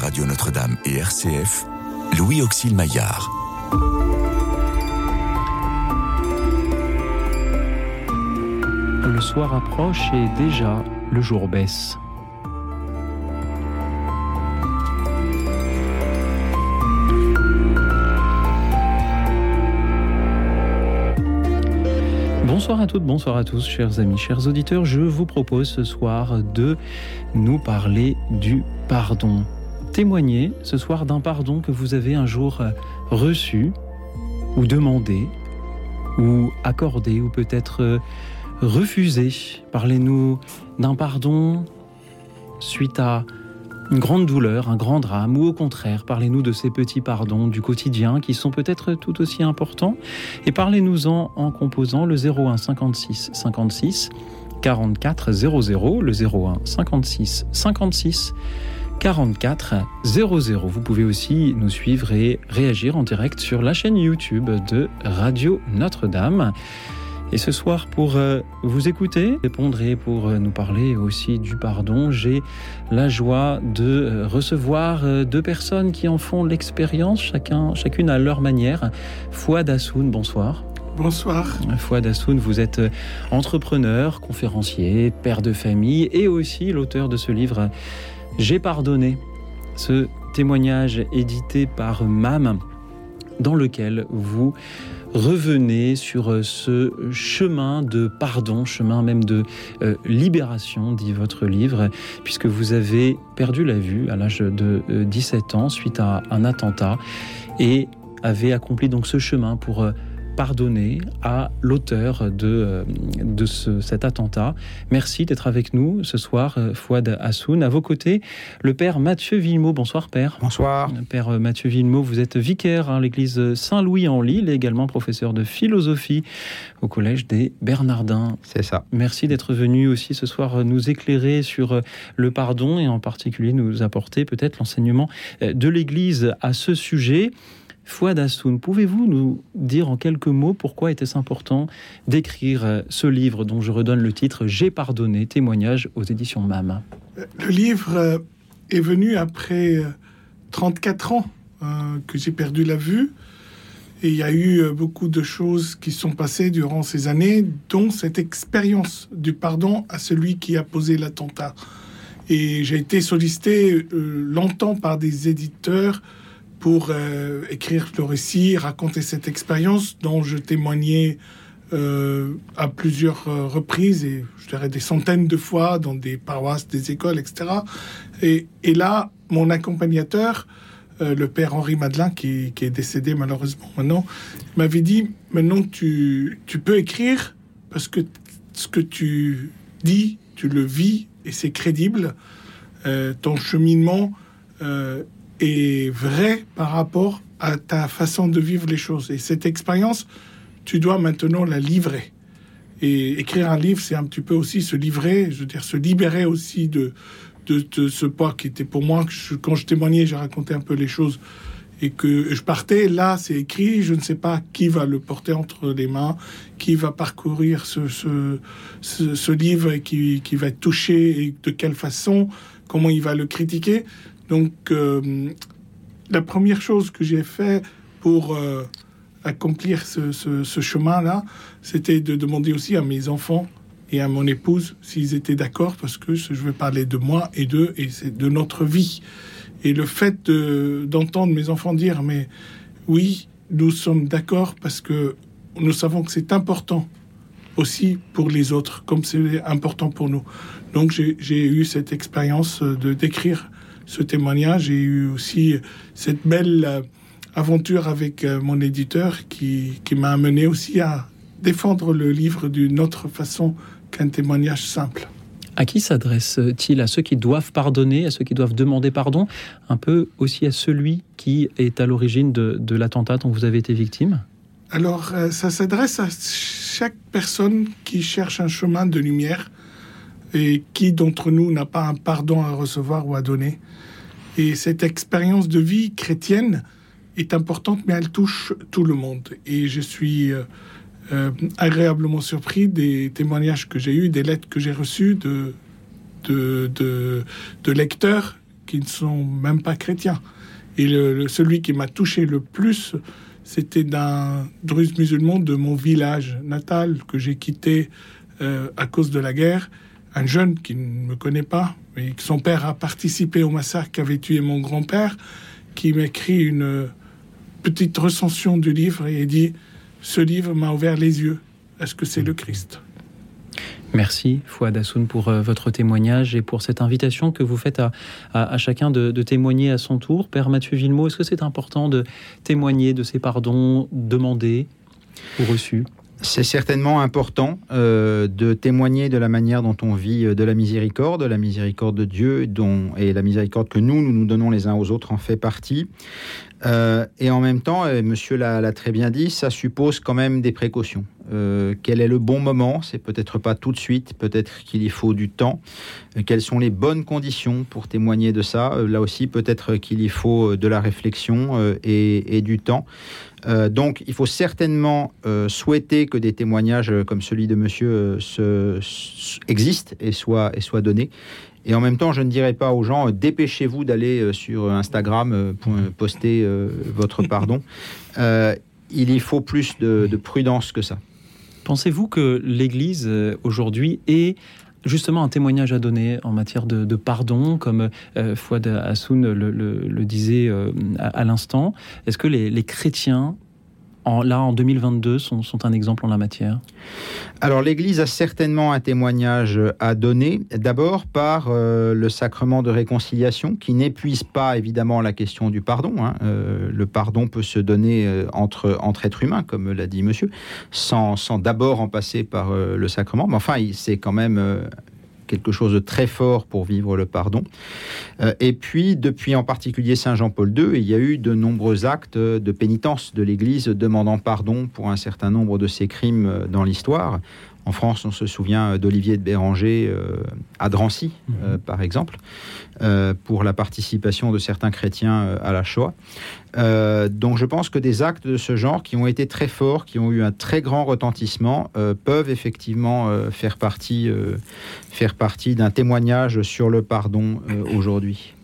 Radio Notre-Dame et RCF, Louis Auxil Maillard. Le soir approche et déjà le jour baisse. Bonsoir à toutes, bonsoir à tous, chers amis, chers auditeurs. Je vous propose ce soir de nous parler du pardon. Témoignez ce soir d'un pardon que vous avez un jour reçu ou demandé ou accordé ou peut-être refusé. Parlez-nous d'un pardon suite à une grande douleur, un grand drame, ou au contraire, parlez-nous de ces petits pardons du quotidien qui sont peut-être tout aussi importants, et parlez-nous-en en composant le 01 56 56 44 00, le 01 56 56 44 00. Vous pouvez aussi nous suivre et réagir en direct sur la chaîne YouTube de Radio Notre-Dame. Et ce soir, pour euh, vous écouter, répondre et pour euh, nous parler aussi du pardon, j'ai la joie de euh, recevoir deux personnes qui en font l'expérience, chacun, chacune à leur manière. Fouad Assoun, bonsoir. Bonsoir. Fouad Assoun, vous êtes entrepreneur, conférencier, père de famille et aussi l'auteur de ce livre J'ai pardonné. Ce témoignage édité par MAM dans lequel vous revenez sur euh, ce chemin de pardon, chemin même de euh, libération, dit votre livre, puisque vous avez perdu la vue à l'âge de 17 euh, ans suite à un attentat et avez accompli donc ce chemin pour pardonner à l'auteur de, euh, de cet attentat. Merci d'être avec nous ce soir, euh, Fouad Hassoun. À vos côtés, le père Mathieu Villemot. Bonsoir, père. Bonsoir. Père euh, Mathieu Villemot, vous êtes vicaire à l'église Saint-Louis en Lille et également professeur de philosophie au collège des Bernardins. C'est ça. Merci d'être venu aussi ce soir nous éclairer sur le pardon et en particulier nous apporter peut-être l'enseignement de l'église à ce sujet. Fouad Hassoun, pouvez-vous nous dire en quelques mots pourquoi était-ce important d'écrire euh, ce livre dont je redonne le titre J'ai pardonné, témoignage aux éditions MAM? Le livre euh, est venu après 34 euh, ans que j'ai perdu la vue. Et il y a eu beaucoup de choses qui sont passées durant ces années, dont cette expérience du pardon à celui qui a posé l'attentat. Et j'ai été sollicité longtemps par des éditeurs pour euh, écrire le récit, raconter cette expérience dont je témoignais euh, à plusieurs euh, reprises et je dirais des centaines de fois dans des paroisses, des écoles, etc. Et, et là, mon accompagnateur, le père Henri Madelin, qui, qui, est décédé malheureusement maintenant, m'avait dit maintenant tu, tu peux écrire parce que ce que tu dis, tu le vis et c'est crédible. ton cheminement est vrai par rapport à ta façon de vivre les choses. Et cette expérience, tu dois maintenant la livrer. Et écrire un livre, c'est un petit peu aussi se livrer, je veux dire, se libérer aussi de, de, ce poids qui était pour moi, quand je témoignais, j'ai raconté un peu les choses et que je partais, là, c'est écrit, je ne sais pas qui va le porter entre les mains, qui va parcourir ce, ce, ce, livre et qui, qui va être touché et de quelle façon, comment il va le critiquer. Donc, euh, la première chose que j'ai fait pour euh, accomplir ce, chemin-là, c'était de demander aussi à mes enfants et à mon épouse s'ils étaient d'accord, parce que je vais parler de moi et d'eux, et c'est de notre vie. Et le fait d'entendre mes enfants dire, mais oui, nous sommes d'accord parce que nous savons que c'est important aussi pour les autres, comme c'est important pour nous. Donc j'ai eu cette expérience de d'écrire ce témoignage. J'ai eu aussi cette belle euh, aventure avec euh, mon éditeur qui, qui m'a amené aussi à défendre le livre d'une autre façon qu'un témoignage simple. À qui s'adresse-t-il? À ceux qui doivent pardonner, à ceux qui doivent demander pardon, un peu aussi à celui qui est à l'origine de, de l'attentat dont vous avez été victime? Alors, euh, ça s'adresse à chaque personne qui cherche un chemin de lumière et qui d'entre nous n'a pas un pardon à recevoir ou à donner. Et cette expérience de vie chrétienne est importante, mais elle touche tout le monde. Et je suis euh, euh, agréablement surpris des témoignages que j'ai eus, des lettres que j'ai reçues de, de, lecteurs qui ne sont même pas chrétiens. Et celui qui m'a touché le plus, c'était d'un druze musulman de mon village natal que j'ai quitté euh, à cause de la guerre. Un jeune qui ne me connaît pas, son père a participé au massacre qui avait tué mon grand-père, qui m'écrit une petite recension du livre et dit Ce livre m'a ouvert les yeux. Est-ce que c'est le Christ? Merci Fouad Assoun pour euh, votre témoignage et pour cette invitation que vous faites à, chacun de, témoigner à son tour. Père Mathieu Villemot, est-ce que c'est important de témoigner de ces pardons demandés ou reçus? C'est certainement important euh, de témoigner de la manière dont on vit euh, de la miséricorde, la miséricorde de Dieu dont, et la miséricorde que nous, nous nous donnons les uns aux autres en fait partie. Euh, et en même temps, monsieur l'a très bien dit, ça suppose quand même des précautions. Euh, quel est le bon moment? C'est peut-être pas tout de suite, peut-être qu'il y faut du temps. Euh, quelles sont les bonnes conditions pour témoigner de ça? Là aussi, peut-être qu'il y faut de la réflexion et, du temps. Donc, il faut certainement souhaiter que des témoignages comme celui de monsieur existent et soient, et soient donnés. Et en même temps, je ne dirais pas aux gens, euh, dépêchez-vous d'aller euh, sur Instagram euh, pour poster votre pardon. il y faut plus de, prudence que ça. Pensez-vous que l'Église aujourd'hui est justement un témoignage à donner en matière de, pardon, comme Fouad Hassoun le, disait à, l'instant. Est-ce que les chrétiens là, en 2022, sont, un exemple en la matière? Alors, l'Église a certainement un témoignage à donner, d'abord par euh, le sacrement de réconciliation, qui n'épuise pas évidemment la question du pardon. Hein. Euh, le pardon peut se donner euh, entre, entre êtres humains, comme l'a dit monsieur, sans, sans d'abord en passer par le sacrement. Mais enfin, c'est quand même quelque chose de très fort pour vivre le pardon. Euh, et puis, depuis en particulier Saint Jean-Paul II, il y a eu de nombreux actes de pénitence de l'Église demandant pardon pour un certain nombre de ses crimes euh, dans l'histoire. En France, on se souvient d'Olivier de Béranger euh, à Drancy, mhm. par exemple, pour la participation de certains chrétiens à la Shoah. Euh, donc je pense que des actes de ce genre qui ont été très forts, qui ont eu un très grand retentissement, euh, peuvent effectivement euh, faire partie, faire partie d'un témoignage sur le pardon aujourd'hui.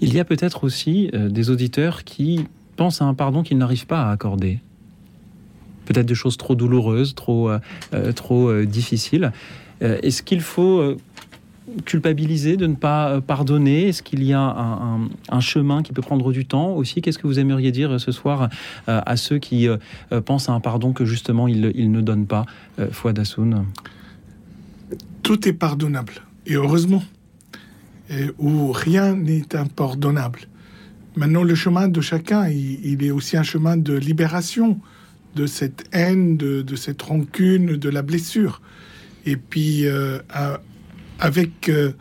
Il y a peut-être aussi des auditeurs qui pensent à un pardon qu'ils n'arrivent pas à accorder. Peut-être des choses trop douloureuses, trop, trop difficiles. Est-ce qu'il faut culpabiliser de ne pas euh, pardonner? Est-ce qu'il y a un, chemin qui peut prendre du temps aussi? Qu'est-ce que vous aimeriez dire euh, ce soir euh, à ceux qui pensent à un pardon que justement ils, ne donnent pas? Fouad Hassoun Tout est pardonnable, et heureusement, et où rien n'est impardonnable. Maintenant, le chemin de chacun, il, est aussi un chemin de libération de cette haine, de, cette rancune, de la blessure. Et puis, avec euh,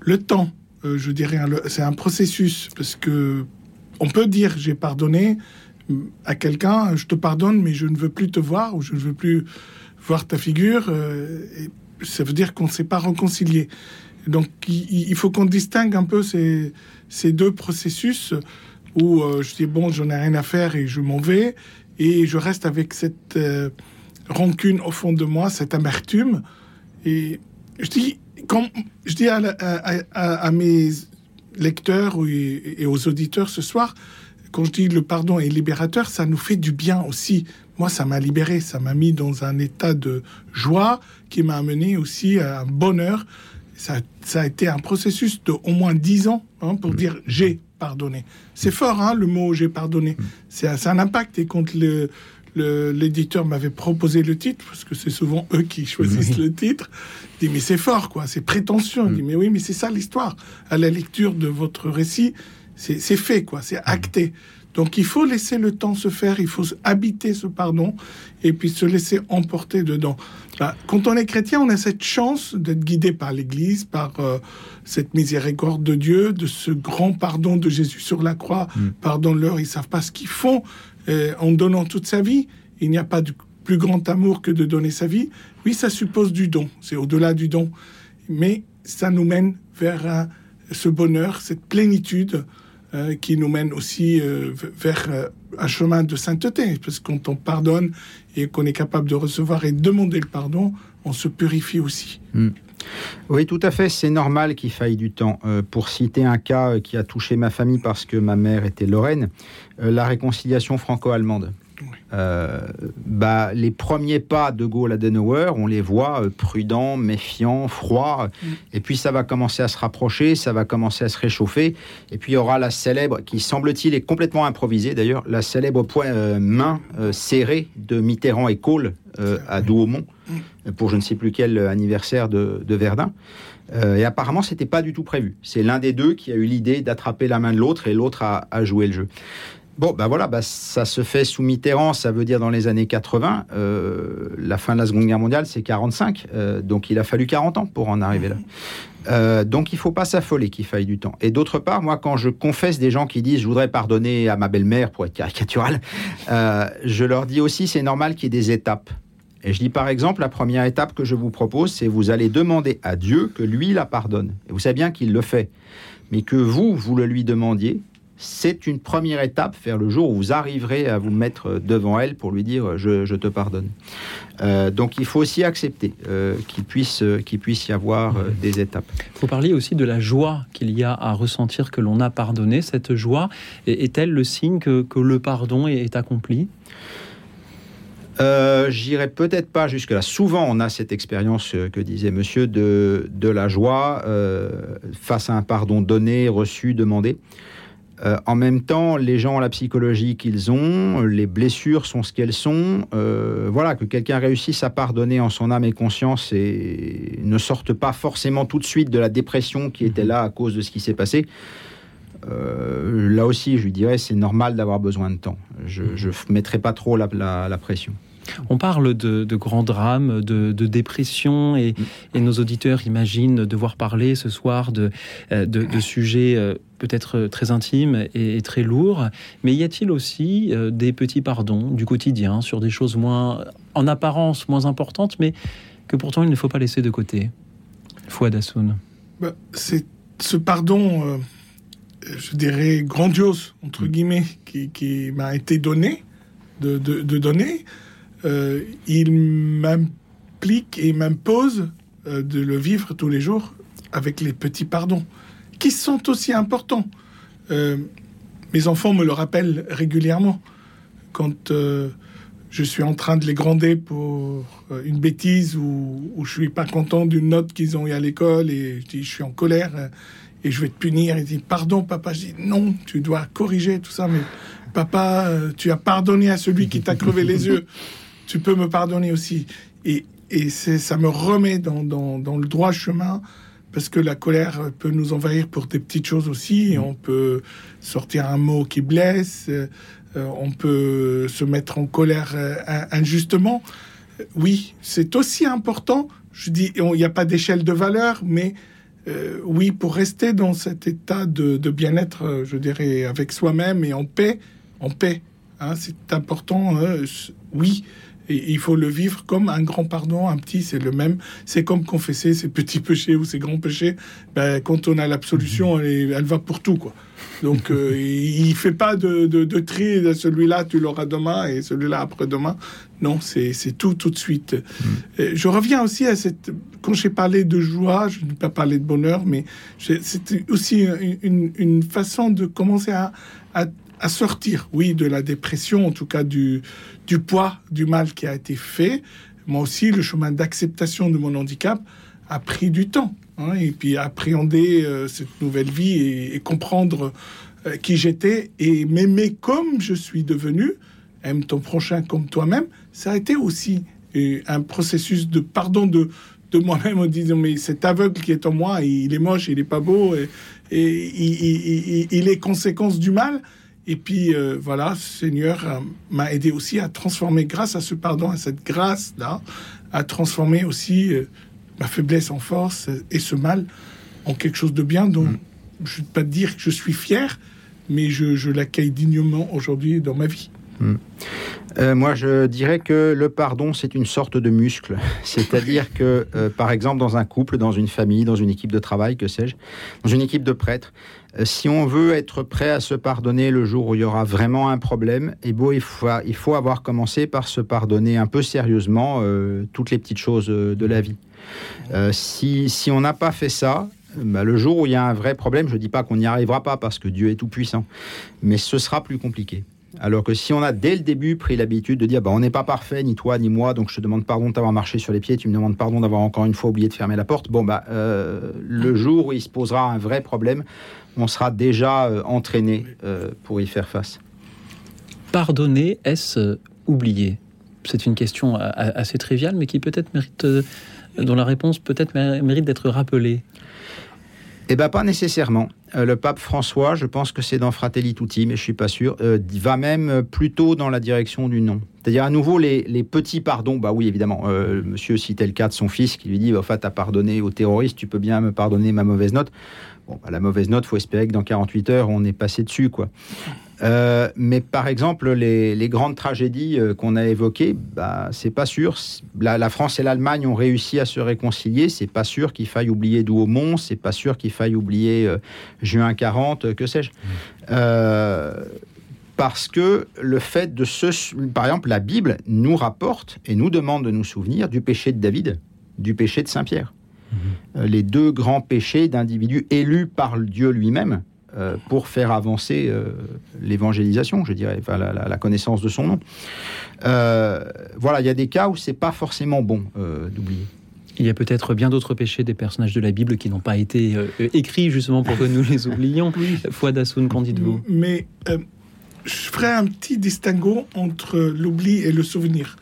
le temps, euh, je dirais, c'est un processus parce que on peut dire j'ai pardonné à quelqu'un, je te pardonne, mais je ne veux plus te voir ou je ne veux plus voir ta figure. Euh, ça veut dire qu'on ne s'est pas réconcilié. Donc il, faut qu'on distingue un peu ces deux processus où je dis bon, j'en ai rien à faire et je m'en vais et je reste avec cette rancune au fond de moi, cette amertume. Et je dis, quand je dis à, mes lecteurs et, aux auditeurs ce soir, quand je dis le pardon est libérateur, ça nous fait du bien aussi. Moi, ça m'a libéré, ça m'a mis dans un état de joie qui m'a amené aussi à un bonheur. Ça, a été un processus de au moins dix ans hein, pour mmh. dire j'ai pardonné. C'est fort, hein, le mot j'ai pardonné. Mmh. C'est un impact. Et quand le, l'éditeur m'avait proposé le titre, parce que c'est souvent eux qui choisissent le titre. Il dit, mais c'est fort, quoi, c'est prétentieux. Il dit, mm. mais oui, mais c'est ça l'histoire. À la lecture de votre récit, c'est fait, quoi, c'est acté. Donc il faut laisser le temps se faire, il faut habiter ce pardon et puis se laisser emporter dedans. Bah, quand on est chrétien, on a cette chance d'être guidé par l'Église, par euh, cette miséricorde de Dieu, de ce grand pardon de Jésus sur la croix. Mm. Pardonne-leur, ils savent pas ce qu'ils font. Euh, en donnant toute sa vie. Il n'y a pas de plus grand amour que de donner sa vie. Oui, ça suppose du don, c'est au-delà du don, mais ça nous mène vers ce bonheur, cette plénitude euh, qui nous mène aussi euh, vers un chemin de sainteté. Parce que quand on pardonne et qu'on est capable de recevoir et demander le pardon, on se purifie aussi. Hmm. Oui, tout à fait, c'est normal qu'il faille du temps. Euh, pour citer un cas qui a touché ma famille parce que ma mère était lorraine, euh, la réconciliation franco-allemande. Euh, bah, les premiers pas de Gaulle à Denauer, on les voit euh, prudents, méfiants, froids, mm. et puis ça va commencer à se rapprocher, ça va commencer à se réchauffer, et puis il y aura la célèbre, qui semble-t-il est complètement improvisée d'ailleurs, la célèbre point, euh, main serrée de Mitterrand et Kohl à Douaumont, mm. pour je ne sais plus quel anniversaire de, Verdun. et apparemment, c'était pas du tout prévu. C'est l'un des deux qui a eu l'idée d'attraper la main de l'autre et l'autre a, a joué le jeu. Bon, ben voilà, bah ça se fait sous Mitterrand, ça veut dire dans les années 80. Euh, la fin de la Seconde Guerre mondiale, c'est 45. Euh, donc il a fallu 40 ans pour en arriver là. Euh, donc il faut pas s'affoler qu'il faille du temps. Et d'autre part, moi, quand je confesse des gens qui disent je voudrais pardonner à ma belle-mère pour être caricatural, je leur dis aussi c'est normal qu'il y ait des étapes. Et je dis par exemple, la première étape que je vous propose, c'est vous allez demander à Dieu que lui la pardonne. Et vous savez bien qu'il le fait. Mais que vous, vous le lui demandiez, c'est une première étape vers le jour où vous arriverez à vous mettre devant elle pour lui dire je, te pardonne. Euh, donc il faut aussi accepter euh, qu'il puisse, puisse y avoir euh, des étapes. Vous parliez aussi de la joie qu'il y a à ressentir que l'on a pardonné. Cette joie est-elle le signe que, le pardon est, accompli? J'irai peut-être pas jusque-là. Souvent, on a cette expérience que disait monsieur de, de la joie face à un pardon donné, reçu, demandé. Euh, en même temps, les gens ont la psychologie qu'ils ont, les blessures sont ce qu'elles sont. Euh, voilà, que quelqu'un réussisse à pardonner en son âme et conscience et ne sorte pas forcément tout de suite de la dépression qui était là à cause de ce qui s'est passé. Euh, là aussi, je lui dirais, c'est normal d'avoir besoin de temps. Je ne mettrai pas trop la, pression. On parle de, grands drames, de, dépression, et, nos auditeurs imaginent devoir parler ce soir de, de sujets peut-être euh, très intime et, très lourd, mais y a-t-il aussi euh, des petits pardons du quotidien sur des choses moins, en apparence moins importantes, mais que pourtant il ne faut pas laisser de côté Fouad Hassoun? Bah, c'est ce pardon, euh, je dirais grandiose, entre mm. guillemets, qui, m'a été donné, de, donner, il m'implique et m'impose de le vivre tous les jours avec les petits pardons qui sont aussi importants. Euh, mes enfants me le rappellent régulièrement quand euh, je suis en train de les gronder pour euh, une bêtise ou, ou je suis pas content d'une note qu'ils ont eu à l'école et je dis je suis en colère et je vais te punir. Ils disent pardon papa. Je dis non, tu dois corriger tout ça. Mais papa, tu as pardonné à celui qui t'a crevé les yeux. Tu peux me pardonner aussi. Et, et ça me remet dans, dans, dans le droit chemin parce que la colère peut nous envahir pour des petites choses aussi. Mm. On peut sortir un mot qui blesse, euh, on peut se mettre en colère euh, injustement. Oui, c'est aussi important. Je dis, il n'y a pas d'échelle de valeur, mais euh, oui, pour rester dans cet état de, bien-être, je dirais, avec soi-même et en paix, en paix. Hein, c'est important. oui, et il faut le vivre comme un grand pardon, un petit, c'est le même. C'est comme confesser ses petits péchés ou ses grands péchés. Ben, quand on a l'absolution, elle, elle, va pour tout, quoi. Donc, euh, il fait pas de, de, de tri. Celui-là, tu l'auras demain et celui-là après-demain. Non, c'est tout, tout de suite. Mm. Je reviens aussi à cette. Quand j'ai parlé de joie, je ne vais pas parler de bonheur, mais c'était aussi une, une, façon de commencer à, à à sortir, oui, de la dépression, en tout cas du, du poids du mal qui a été fait. Moi aussi, le chemin d'acceptation de mon handicap a pris du temps. Hein, et puis appréhender euh, cette nouvelle vie et, comprendre euh, qui j'étais et m'aimer comme je suis devenu, aime ton prochain comme toi-même, ça a été aussi euh, un processus de pardon de, de moi-même en disant mais cet aveugle qui est en moi, il est moche, il est pas beau et, et il est conséquence du mal. Et puis euh, voilà, Seigneur euh, m'a aidé aussi à transformer, grâce à ce pardon, à cette grâce-là, à transformer aussi euh, ma faiblesse en force et ce mal en quelque chose de bien dont mm. je ne vais pas dire que je suis fier, mais je, je l'accueille dignement aujourd'hui dans ma vie. Hmm. Euh, moi, je dirais que le pardon, c'est une sorte de muscle. C'est-à-dire que, euh, par exemple, dans un couple, dans une famille, dans une équipe de travail, que sais-je, dans une équipe de prêtres, euh, si on veut être prêt à se pardonner le jour où il y aura vraiment un problème, eh il, faut, il faut avoir commencé par se pardonner un peu sérieusement toutes les petites choses de la vie. si, on n'a pas fait ça, bah, le jour où il y a un vrai problème, je ne dis pas qu'on n'y arrivera pas parce que Dieu est tout puissant, mais ce sera plus compliqué. Alors que si on a dès le début pris l'habitude de dire bah, on n'est pas parfait, ni toi ni moi, donc je te demande pardon de t'avoir marché sur les pieds, tu me demandes pardon d'avoir encore une fois oublié de fermer la porte, bon, bah, euh, le jour où il se posera un vrai problème, on sera déjà euh, entraîné euh, pour y faire face. Pardonner, est-ce oublier? C'est une question assez triviale, mais qui peut-être mérite, dont la réponse peut-être mérite d'être rappelée. Eh bien, pas nécessairement. Euh, le pape François, je pense que c'est dans Fratelli Tutti, mais je suis pas sûr, euh, va même plutôt dans la direction du non. C'est-à-dire, à nouveau, les, petits pardons, bah oui, évidemment, euh, monsieur citait le cas de son fils qui lui dit, en fait, tu as pardonné aux terroristes, tu peux bien me pardonner ma mauvaise note. Bon, bah, la mauvaise note, faut espérer que dans 48 heures, on est passé dessus, quoi. Euh, mais par exemple, les, grandes tragédies euh, qu'on a évoquées, bah, c'est pas sûr. La, France et l'Allemagne ont réussi à se réconcilier. C'est pas sûr qu'il faille oublier Douaumont. C'est pas sûr qu'il faille oublier euh, juin 40, que sais-je. parce que le fait de se. Par exemple, la Bible nous rapporte et nous demande de nous souvenir du péché de David, du péché de Saint-Pierre. Mmh. les deux grands péchés d'individus élus par Dieu lui-même euh, pour faire avancer euh, l'évangélisation, je dirais, enfin, la, connaissance de son nom. Euh, voilà, il y a des cas où c'est pas forcément bon d'oublier. Il y a peut-être bien d'autres péchés des personnages de la Bible qui n'ont pas été écrits justement pour que nous les oublions. Oui. Foi qu'en dites-vous? Mais je ferai un petit distinguo entre l'oubli et le souvenir.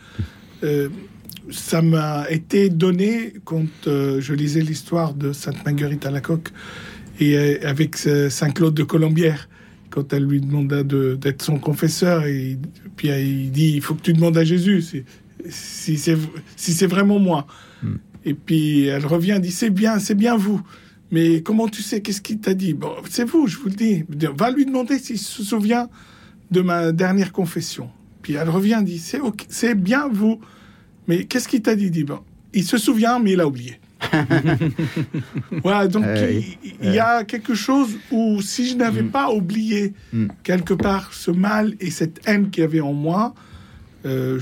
ça m'a été donné quand je lisais l'histoire de Sainte Marguerite à la coque et euh, avec Saint-Claude de Colombière, quand elle lui demanda d'être son confesseur, et puis euh, il dit il faut que tu demandes à Jésus si c'est si vraiment moi. Hmm. Et puis elle revient, dit c'est bien, c'est bien vous. Mais comment tu sais Qu'est-ce qu'il t'a dit? Bon, c'est vous, je vous le dis. Va lui demander s'il se souvient de ma dernière confession. Puis elle revient, dit c'est bien vous. Mais qu'est-ce qu'il t'a dit? Dit bon, il se souvient, mais il a oublié. voilà, donc euh, il, y a quelque chose où si je n'avais mm. pas oublié mm. quelque part ce mal et cette haine qu'il y avait en moi, euh,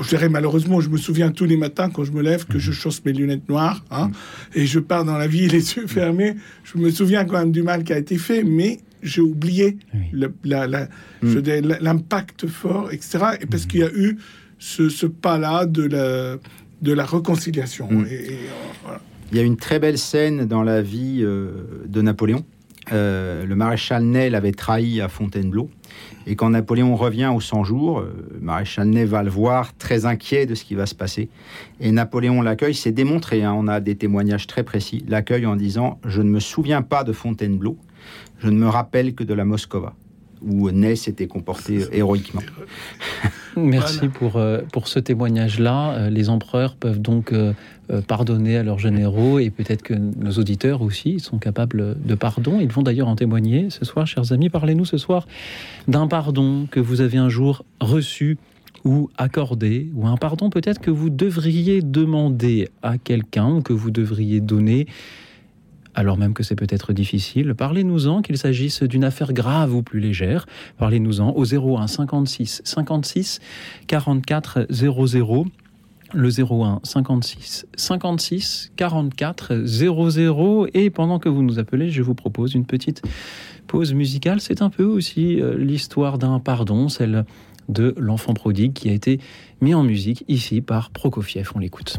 je, dirais malheureusement, je me souviens tous les matins quand je me lève que je mm. chausse mes lunettes noires hein, et je pars dans la vie les yeux fermés. Je me souviens quand même du mal qui a été fait, mais j'ai oublié l'impact fort, etc. Et parce qu'il y a eu ce, ce pas-là de la de la réconciliation. Mm. Et, euh, Il y a une très belle scène dans la vie euh, de Napoléon. Euh, le maréchal Ney l'avait trahi à Fontainebleau. Et quand Napoléon revient aux 100 jours, le maréchal Ney va le voir très inquiet de ce qui va se passer. Et Napoléon l'accueille, c'est démontré, hein, on a des témoignages très précis, l'accueille en disant Je ne me souviens pas de Fontainebleau, je ne me rappelle que de la Moscova où Ney s'était comporté héroïquement. Merci pour, euh, pour ce témoignage-là. Euh, les empereurs peuvent donc euh, pardonner à leurs généraux et peut-être que nos auditeurs aussi sont capables de pardon. Ils vont d'ailleurs en témoigner ce soir, chers amis. Parlez-nous ce soir d'un pardon que vous avez un jour reçu ou accordé, ou un pardon peut-être que vous devriez demander à quelqu'un ou que vous devriez donner alors même que c'est peut-être difficile. Parlez-nous-en, qu'il s'agisse d'une affaire grave ou plus légère. Parlez-nous-en au 01 56 56 44 00 le 01 56 56 44 00 et pendant que vous nous appelez, je vous propose une petite pause musicale. C'est un peu aussi euh, l'histoire d'un pardon, celle de l'enfant prodigue qui a été mis en musique ici par Prokofiev. On l'écoute.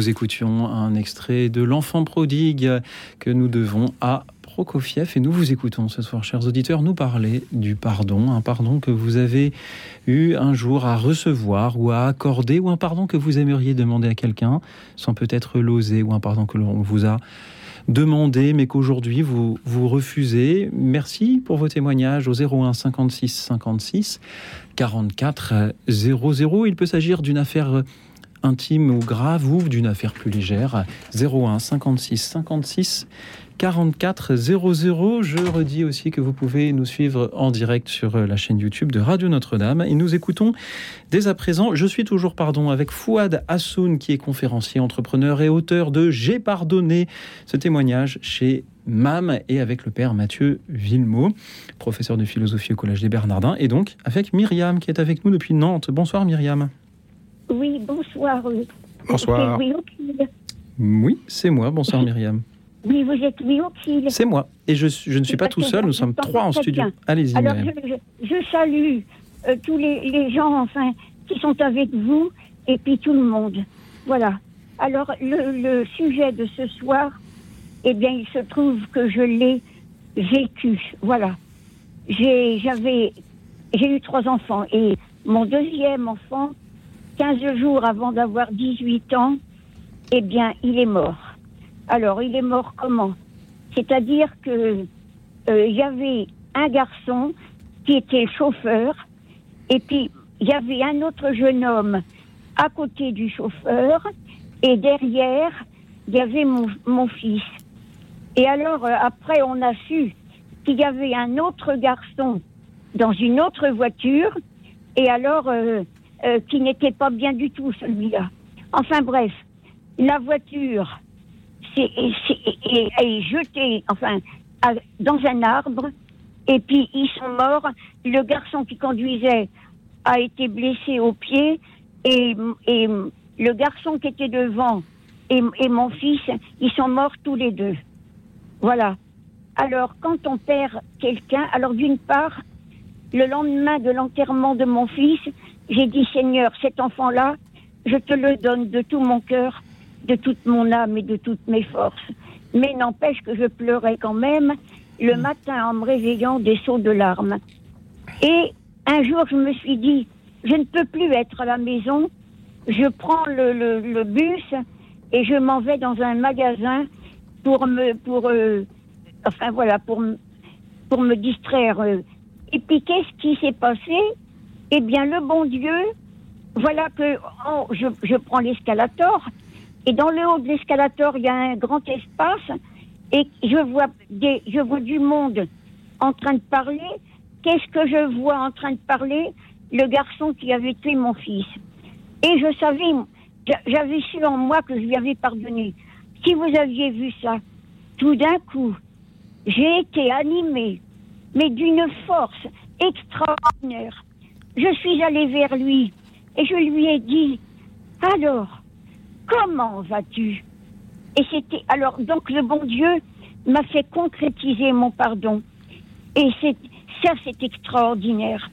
Nous écoutions un extrait de L'enfant prodigue que nous devons à Prokofiev et nous vous écoutons ce soir, chers auditeurs, nous parler du pardon, un pardon que vous avez eu un jour à recevoir ou à accorder, ou un pardon que vous aimeriez demander à quelqu'un sans peut-être l'oser, ou un pardon que l'on vous a demandé mais qu'aujourd'hui vous, vous refusez. Merci pour vos témoignages au 01 56 56 44 00. Il peut s'agir d'une affaire intime ou grave ou d'une affaire plus légère. 01 56 56 44 00. Je redis aussi que vous pouvez nous suivre en direct sur la chaîne YouTube de Radio Notre-Dame. Et nous écoutons dès à présent, je suis toujours pardon, avec Fouad Hassoun, qui est conférencier, entrepreneur et auteur de J'ai pardonné. Ce témoignage chez MAM et avec le père Mathieu Villemot, professeur de philosophie au Collège des Bernardins, et donc avec Myriam qui est avec nous depuis Nantes. Bonsoir Myriam. Oui, bonsoir. Bonsoir. Oui, c'est moi. Bonsoir Myriam. Oui, vous êtes oui C'est moi. Et je, je ne suis pas tout seul, nous sommes trois en studio. Allez-y. Alors, je, je, salue euh, tous les, les, gens, enfin, qui sont avec vous, et puis tout le monde. Voilà. Alors, le, le sujet de ce soir, eh bien, il se trouve que je l'ai vécu. Voilà. J'avais, j'ai eu trois enfants, et mon deuxième enfant, 15 jours avant d'avoir 18 ans, eh bien, il est mort. Alors, il est mort comment? C'est-à-dire que euh, y avait un garçon qui était chauffeur, et puis il y avait un autre jeune homme à côté du chauffeur, et derrière, il y avait mon, mon fils. Et alors, euh, après, on a su qu'il y avait un autre garçon dans une autre voiture, et alors, euh, euh qui n'était pas bien du tout, celui-là. Enfin bref, la voiture est, jeté, enfin, dans un arbre, et puis ils sont morts. Le garçon qui conduisait a été blessé au pied, et, et le garçon qui était devant et, et, mon fils, ils sont morts tous les deux. Voilà. Alors, quand on perd quelqu'un, alors d'une part, le lendemain de l'enterrement de mon fils, j'ai dit Seigneur, cet enfant-là, je te le donne de tout mon cœur de toute mon âme et de toutes mes forces. Mais n'empêche que je pleurais quand même le mm. matin en me réveillant des sauts de larmes. Et un jour, je me suis dit, je ne peux plus être à la maison. Je prends le, le, bus et je m'en vais dans un magasin pour me, pour, euh, enfin voilà, pour, pour me distraire. Et puis, qu'est-ce qui s'est passé? Eh bien, le bon Dieu, voilà que oh, je, prends l'escalator et dans le haut de l'escalator, il y a un grand espace et je vois, je vois du monde en train de parler. Qu'est-ce que je vois en train de parler? Le garçon qui avait tué mon fils. Et je savais, j'avais su en moi que je lui avais pardonné. Si vous aviez vu ça, tout d'un coup, j'ai été animée, mais d'une force extraordinaire. Je suis allée vers lui et je lui ai dit, alors, comment vas-tu? Et c'était alors donc le bon Dieu m'a fait concrétiser mon pardon. Et ça, c'est extraordinaire.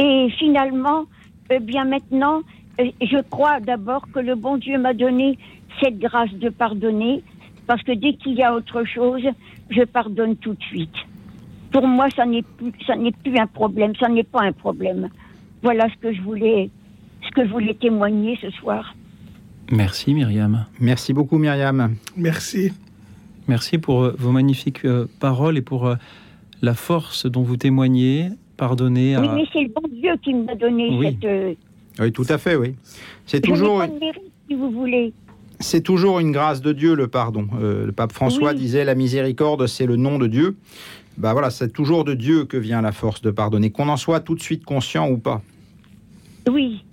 Et finalement, eh bien maintenant, euh, je crois d'abord que le bon Dieu m'a donné cette grâce de pardonner, parce que dès qu'il y a autre chose, je pardonne tout de suite. Pour moi, ça n'est plus un problème, ça n'est pas un problème. Voilà ce que je voulais, ce que je voulais témoigner ce soir. Merci Myriam. Merci beaucoup Myriam. Merci. Merci pour euh, vos magnifiques euh, paroles et pour euh, la force dont vous témoignez. Pardonnez à... Oui, mais c'est le bon Dieu qui m'a donné cette... Oui, tout à fait, oui. C'est toujours... Mérite, si vous voulez. C'est toujours une grâce de Dieu, le pardon. le pape François disait la miséricorde, c'est le nom de Dieu. Bah voilà, c'est toujours de Dieu que vient la force de pardonner, qu'on en soit tout de suite conscient ou pas. Oui,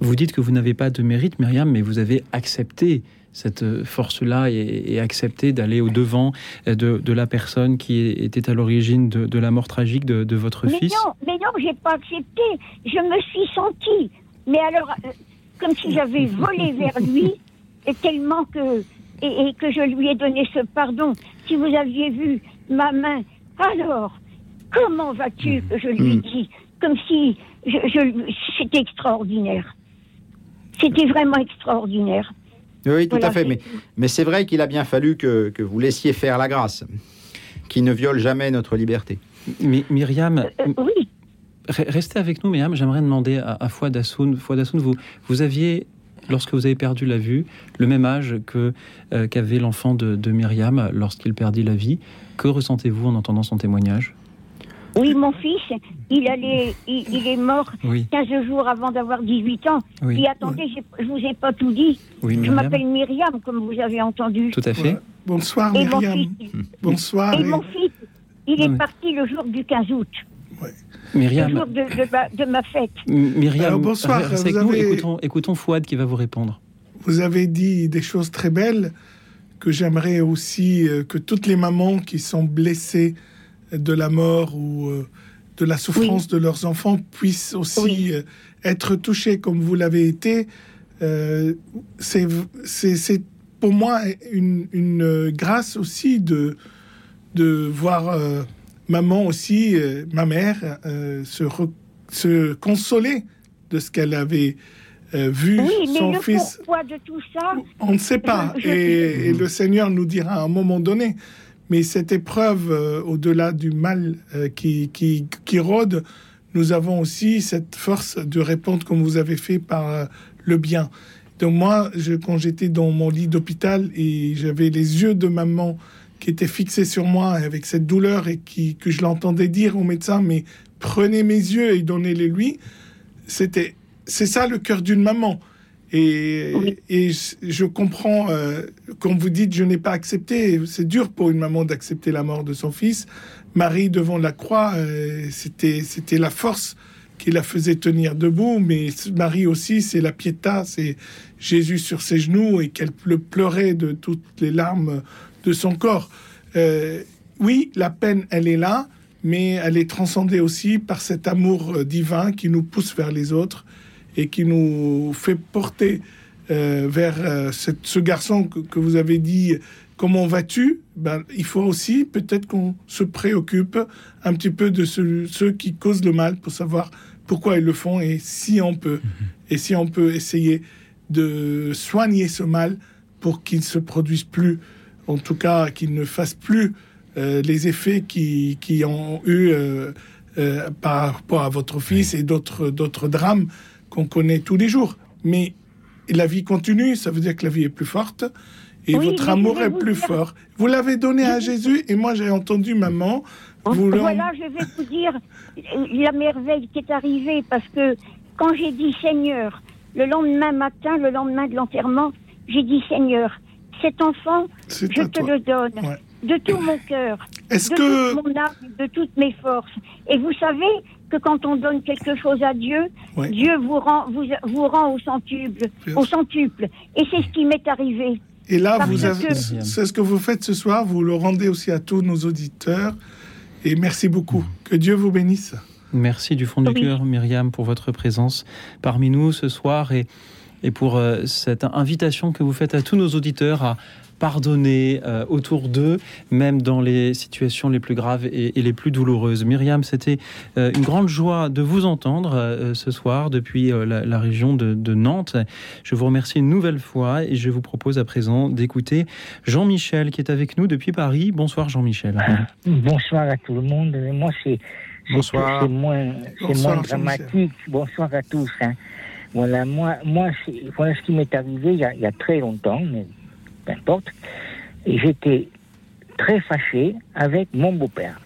vous dites que vous n'avez pas de mérite, Myriam, mais vous avez accepté cette force-là et, accepté d'aller au-devant de, la personne qui était à l'origine de, la mort tragique de, votre mais fils Non, mais non, j'ai pas accepté. Je me suis sentie, mais alors, euh, comme si j'avais volé vers lui, et tellement que, et, que je lui ai donné ce pardon. Si vous aviez vu ma main, alors, comment vas-tu que je lui ai dit Comme si c'était extraordinaire. C'était vraiment extraordinaire. Oui, tout Voilà, à fait. Mais, mais c'est vrai qu'il a bien fallu que, que vous laissiez faire la grâce, qui ne viole jamais notre liberté. Mi- Myriam, Euh, oui, Re- Restez avec nous, Myriam. J'aimerais demander à, à Fouad Hassoun. Fouad Hassoun, vous, vous aviez, lorsque vous avez perdu la vue, le même âge que euh, qu'avait l'enfant de, de Myriam lorsqu'il perdit la vie. Que ressentez-vous en entendant son témoignage? Oui, mon fils, il, allait, il, il est mort Oui, 15 jours avant d'avoir 18 ans. oui, Et attendez, je vous ai pas tout dit. oui, Je Myriam. m'appelle Myriam, comme vous avez entendu. Tout à fait. Ouais. Bonsoir Et mon Myriam. fils, Bonsoir. et et- mon fils, il est Non, mais- parti le jour du 15 août, le Myriam, jour de, de ma, de ma fête. Myriam, Alors, bonsoir, restez vous avec nous. avez- Écoutons, écoutons Fouad qui va vous répondre. Vous avez dit des choses très belles que j'aimerais aussi euh, que toutes les mamans qui sont blessées de la mort ou euh, de la souffrance de leurs enfants puissent aussi Oui. euh, être touchées comme vous l'avez été. Euh, c'est pour moi une, une, grâce aussi de, de voir euh, maman aussi, euh, ma mère, se, re- se consoler de ce qu'elle avait euh, vu Oui, mais son le fils. pourquoi de tout ça, On ne sait pas, Je- je- et, et le Seigneur nous dira à un moment donné. Mais cette épreuve, euh, au-delà du mal euh, qui, qui, qui rôde, nous avons aussi cette force de répondre comme vous avez fait par le bien. Donc moi, je, quand j'étais dans mon lit d'hôpital et j'avais les yeux de maman qui étaient fixés sur moi avec cette douleur et qui, que je l'entendais dire au médecin, mais prenez mes yeux et donnez-les lui, c'était, c'est ça le cœur d'une maman. Et, Oui. et je, comprends, euh, quand vous dites je n'ai pas accepté, c'est dur pour une maman d'accepter la mort de son fils. Marie devant la croix, euh, c'était, c'était la force qui la faisait tenir debout, mais Marie aussi, c'est la piéta, c'est Jésus sur ses genoux et qu'elle ple- pleurait de toutes les larmes de son corps. Euh, oui, la peine, elle est là, mais elle est transcendée aussi par cet amour euh, divin qui nous pousse vers les autres et qui nous fait porter euh, vers euh, cette- ce garçon que, que vous avez dit, comment vas-tu? Ben, Il faut aussi peut-être qu'on se préoccupe un petit peu de ceux, ceux qui causent le mal pour savoir pourquoi ils le font et si on peut, et si on peut essayer de soigner ce mal pour qu'il ne se produise plus, en tout cas qu'il ne fasse plus euh, les effets qui, qui ont eu par rapport à votre fils et d'autres d'autres drames qu'on connaît tous les jours. Mais la vie continue, ça veut dire que la vie est plus forte et Oui, votre amour est vous plus dire- fort. Vous l'avez donné à Jésus et moi j'ai entendu maman. Vous l'en- Voilà, je vais vous dire la merveille qui est arrivée parce que quand j'ai dit Seigneur, le lendemain matin, le lendemain de l'enterrement, j'ai dit Seigneur, cet enfant, je te toi. le donne Ouais. de tout mon cœur, Est-ce de que toute mon âme, de toutes mes forces. Et vous savez que quand on donne quelque chose à Dieu. Dieu vous rend, vous, vous rend au centuple, au centuple. Et c'est ce qui m'est arrivé. Et là, Parce vous avez, que- c'est ce que vous faites ce soir, vous le rendez aussi à tous nos auditeurs. Et merci beaucoup. Que Dieu vous bénisse. Merci du fond du cœur, Myriam, pour votre présence parmi nous ce soir et, et pour euh, cette invitation que vous faites à tous nos auditeurs à pardonner euh, autour d'eux, même dans les situations les plus graves et, et les plus douloureuses. Myriam, c'était euh, une grande joie de vous entendre euh, ce soir depuis euh, la, la région de, de Nantes. Je vous remercie une nouvelle fois et je vous propose à présent d'écouter Jean-Michel qui est avec nous depuis Paris. Bonsoir Jean-Michel. Bonsoir à tout le monde. Moi, c'est c'est- Bonsoir. c'est moins, Bonsoir, moins dramatique. Bonsoir à tous. hein. Voilà, moi, moi, c'est- voilà ce qui m'est arrivé il y, a, il y a très longtemps, mais importe. Et j'étais très fâché avec mon beau-père.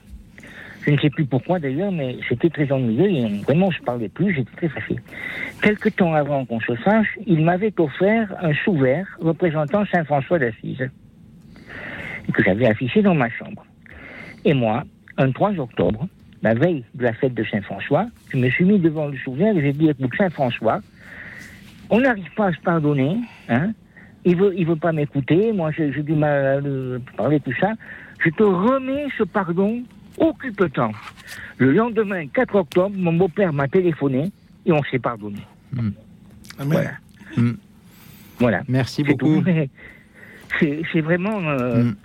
Je ne sais plus pourquoi d'ailleurs, mais c'était très ennuyeux et vraiment je parlais plus, j'étais très fâché. Quelque temps avant qu'on se fâche, il m'avait offert un sous-verre représentant Saint François d'Assise que j'avais affiché dans ma chambre. Et moi, un 3 octobre, la veille de la fête de Saint-François, je me suis mis devant le sous-verre et j'ai dit, écoute, Saint-François, on n'arrive pas à se pardonner, hein, il veut, il veut pas m'écouter, moi j'ai du mal à le parler, tout ça, je te remets ce pardon, occupe-t'en. Le lendemain, 4 octobre, mon beau-père m'a téléphoné et on s'est pardonné. Amen. Voilà. Mm. Voilà. Merci beaucoup. Mais C'est vraiment euh, Mm.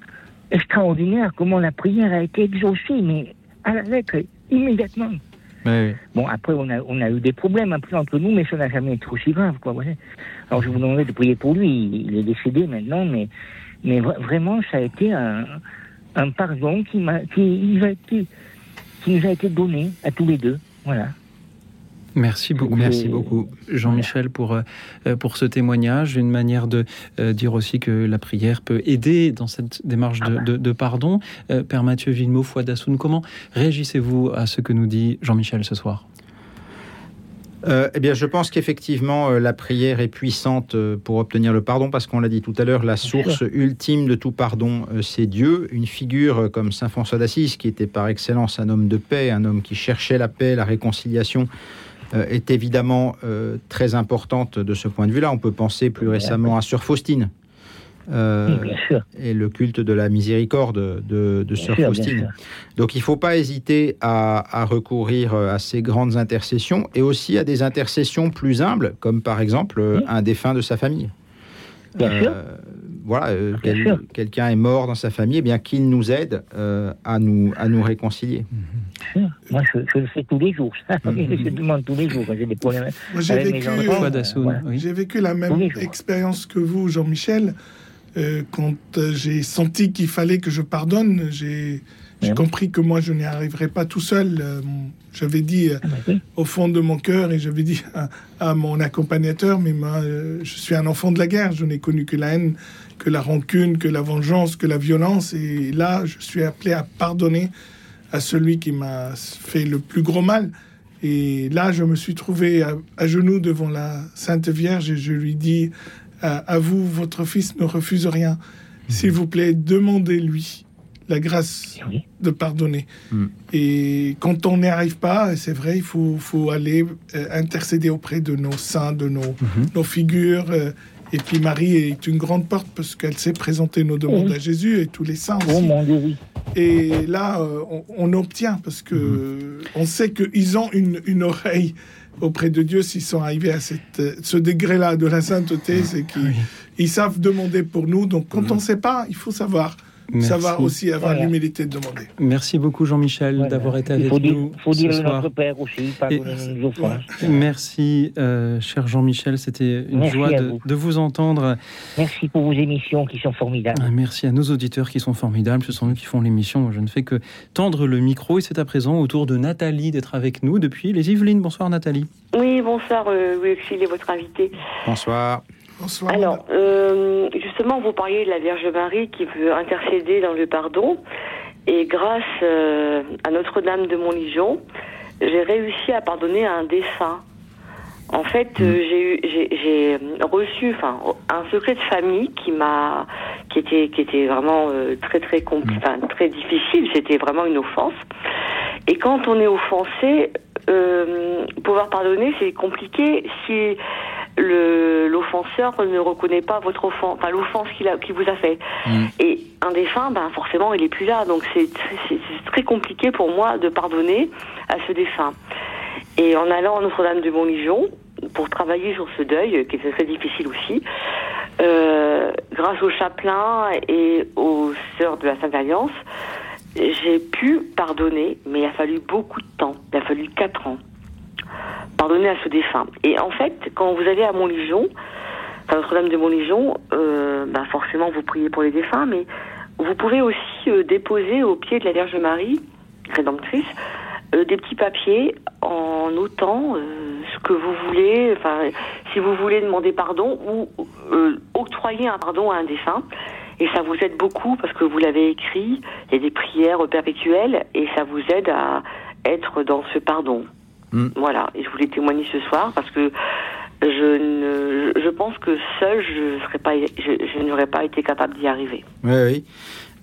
extraordinaire comment la prière a été exaucée, mais à la lettre, immédiatement. Bon, après, on a, on a eu des problèmes après entre nous, mais ça n'a jamais été aussi grave. Quoi, Alors, je vous demanderai de prier pour lui. Il est décédé maintenant, mais, mais vraiment, ça a été un, un pardon qui, qui, qui nous a été donné à tous les deux. Voilà. Merci beaucoup. Merci beaucoup, Jean-Michel, pour, euh, pour ce témoignage. Une manière de euh, dire aussi que la prière peut aider dans cette démarche de, de, pardon. Euh, Père Mathieu Villemot, foi d'Assoun, comment réagissez-vous à ce que nous dit Jean-Michel ce soir? Eh bien, je pense qu'effectivement, la prière est puissante pour obtenir le pardon, parce qu'on l'a dit tout à l'heure, la source ultime de tout pardon, c'est Dieu. Une figure comme Saint François d'Assise, qui était par excellence un homme de paix, un homme qui cherchait la paix, la réconciliation, euh, est évidemment euh, très importante de ce point de vue-là. On peut penser plus récemment à Sœur Faustine. Euh, et le culte de la miséricorde de, de Sœur Faustine. Donc il ne faut pas hésiter à, recourir à ces grandes intercessions et aussi à des intercessions plus humbles, comme par exemple un défunt de sa famille. Bien sûr voilà, euh, quelqu'un est mort dans sa famille, eh bien qu'il nous aide euh, à, nous, à nous réconcilier. Moi, je, le fais tous les jours. je demande tous les jours j'ai des problèmes. J'ai vécu, la même expérience que vous, Jean-Michel. Euh, quand j'ai senti qu'il fallait que je pardonne, j'ai j'ai compris que moi, je n'y arriverais pas tout seul. Euh, j'avais dit euh, ah, au fond de mon cœur et j'avais dit à, mon accompagnateur, mais moi, euh, je suis un enfant de la guerre. Je n'ai connu que la haine, que la rancune, que la vengeance, que la violence. Et là, je suis appelé à pardonner à celui qui m'a fait le plus gros mal. Et là, je me suis trouvé à, genoux devant la Sainte Vierge et je lui dis, à vous, votre fils ne refuse rien. Mmh. S'il vous plaît, demandez-lui la grâce eh de pardonner. Hmm. Et quand on n'y arrive pas, c'est vrai, il faut, faut aller euh, intercéder auprès de nos saints, de nos, mhm. nos figures. Euh, et puis Marie est une grande porte parce qu'elle sait présenter nos demandes à Jésus et tous les saints oh, aussi. Et là, euh, on, obtient parce que mhm. on sait qu'ils ont une, une oreille auprès de Dieu s'ils sont arrivés à cette, ce degré-là de la sainteté, c'est qu'ils ils savent demander pour nous. Donc quand mhm. on ne sait pas, il faut savoir ça va aussi avoir l'humilité de demander. Merci beaucoup Jean-Michel d'avoir été avec nous. Il faut dire ce notre Père aussi, pardonnez-nous Merci euh, cher Jean-Michel, c'était une joie de, vous. entendre. Merci pour vos émissions qui sont formidables. Ah, merci à nos auditeurs qui sont formidables, ce sont eux qui font l'émission. Je ne fais que tendre le micro et c'est à présent au tour de Nathalie d'être avec nous depuis les Yvelines. Bonsoir Nathalie. Oui, bonsoir euh, Louis votre invité. Bonsoir. Alors, euh, justement, vous parliez de la Vierge Marie qui veut intercéder dans le pardon. Et grâce euh, à Notre-Dame de Montligeon, j'ai réussi à pardonner à un défunt. En fait, euh, mm. j'ai reçu, enfin, un secret de famille qui m'a, qui était, qui était vraiment très très mm. très difficile. C'était vraiment une offense. Et quand on est offensé, pouvoir pardonner, c'est compliqué si l'offenseur ne reconnaît pas votre offense, enfin l'offense qu'il a, vous a fait. Mm. Et un défunt, ben forcément, il est plus là, donc c'est très compliqué pour moi de pardonner à ce défunt. Et en allant à Notre-Dame de Montligeon pour travailler sur ce deuil, qui est très difficile aussi, euh, grâce au chapelain et aux sœurs de la Sainte Alliance, j'ai pu pardonner, mais il a fallu beaucoup de temps. Il a fallu quatre ans pardonner à ce défunt. Et en fait, quand vous allez à Montligeon, enfin Notre-Dame de Montligeon, euh, bah forcément vous priez pour les défunts, mais vous pouvez aussi euh, déposer au pied de la Vierge Marie, rédemptrice, euh, des petits papiers en notant euh, ce que vous voulez, enfin si vous voulez demander pardon ou octroyer un pardon à un défunt. Et ça vous aide beaucoup parce que vous l'avez écrit, il y a des prières perpétuelles et ça vous aide à être dans ce pardon. Mm. Voilà, et je voulais témoigner ce soir parce que je, ne, je pense que seul, je, serais pas, je, n'aurais pas été capable d'y arriver. Oui, oui.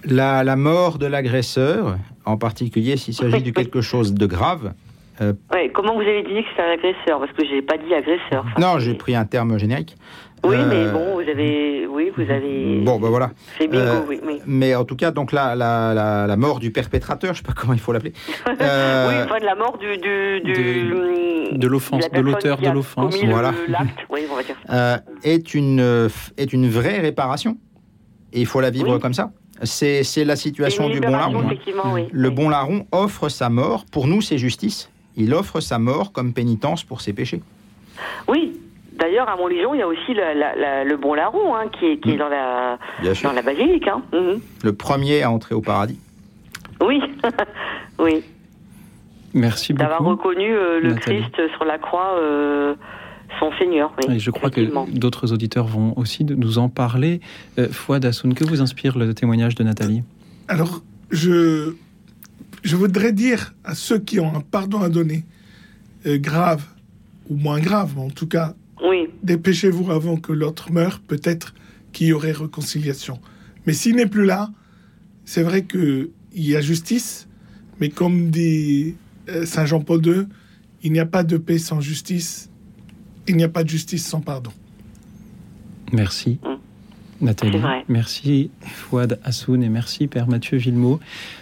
La, la mort de l'agresseur, en particulier s'il s'agit de quelque chose de grave. Euh, comment vous avez dit que c'est un agresseur? Parce que j'ai pas dit agresseur. non, j'ai pris un terme générique. Oui, mais euh, bon, vous avez, oui, vous avez. Bon, ben voilà. C'est bingo, euh, oui, oui, Mais en tout cas, donc la, la, la, la mort du perpétrateur, je sais pas comment il faut l'appeler. Euh... oui, enfin de la mort du, du, du de l'offense, de l'auteur de l'offense, voilà. L'acte, oui, on va dire. Euh, est une est une vraie réparation? Et il faut la vivre comme ça? C'est la situation du bon larron. Oui. Le bon larron offre sa mort. Pour nous, c'est justice. Il offre sa mort comme pénitence pour ses péchés. Oui. D'ailleurs, à Montligeon, il y a aussi le bon larron hein, qui, est, qui est, mm. dans la, dans la basilique. Hein. Mhm. Le premier à entrer au paradis. Oui, oui. Merci beaucoup. D'avoir reconnu euh, le Christ sur la croix, euh, son Seigneur. Oui, je crois que d'autres auditeurs vont aussi nous en parler. Euh, Fouad Assoun, que vous inspire le témoignage de Nathalie? Alors, je, je voudrais dire à ceux qui ont un pardon à donner, euh, grave ou moins grave, en tout cas, oui. dépêchez-vous avant que l'autre meure, peut-être qu'il y aurait réconciliation. Mais s'il n'est plus là, c'est vrai qu'il y a justice, mais comme dit euh, Saint Jean-Paul II, il n'y a pas de paix sans justice, il n'y a pas de justice sans pardon. Merci. Mm. Nathalie, merci Fouad Assoun et merci Père Mathieu Villemot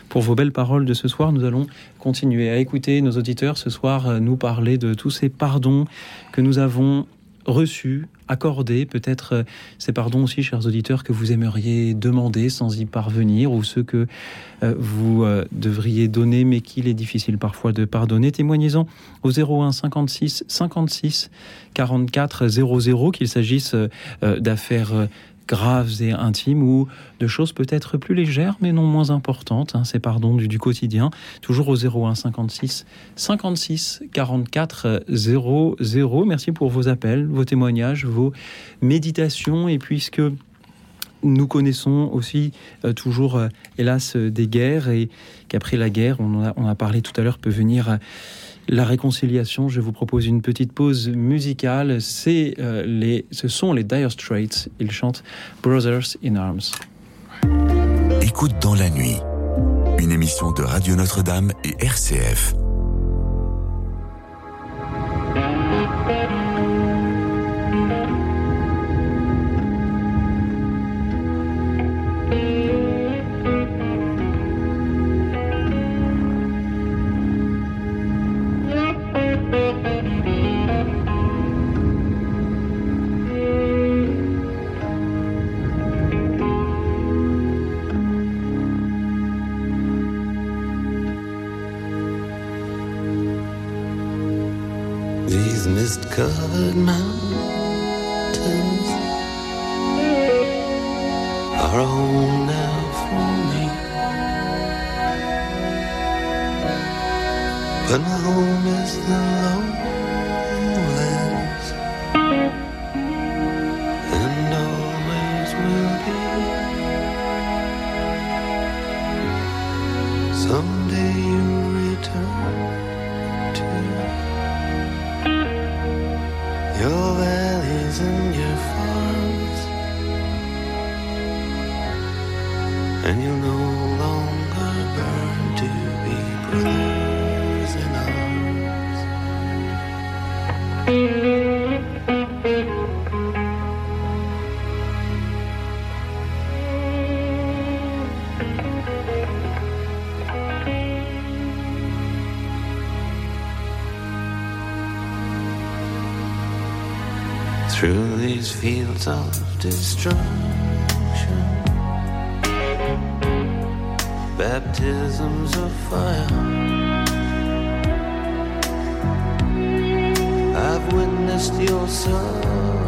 pour vos belles paroles de ce soir. Nous allons continuer à écouter nos auditeurs ce soir euh, nous parler de tous ces pardons que nous avons reçus, accordés, peut-être euh, ces pardons aussi, chers auditeurs, que vous aimeriez demander sans y parvenir, ou ceux que euh, vous euh, devriez donner, mais qu'il est difficile parfois de pardonner. Témoignez-en au 01 56 56 44 00, qu'il s'agisse d'affaires graves et intimes ou de choses peut-être plus légères mais non moins importantes, hein, ces pardons du, du, quotidien, toujours au 01 56 56 44 00. Merci pour vos appels, vos témoignages, vos méditations et puisque nous connaissons aussi euh, toujours, euh, hélas, des guerres et qu'après la guerre, on, a, on a parlé tout à l'heure, peut venir la réconciliation. Je vous propose une petite pause musicale. C'est euh, les, ce sont les Dire Straits. Ils chantent Brothers in Arms. Écoute dans la nuit, une émission de Radio Notre-Dame et RCF. Covered mountains are home now for me. But my home is the lowlands, these fields of destruction. Baptisms of fire. I've witnessed your suffering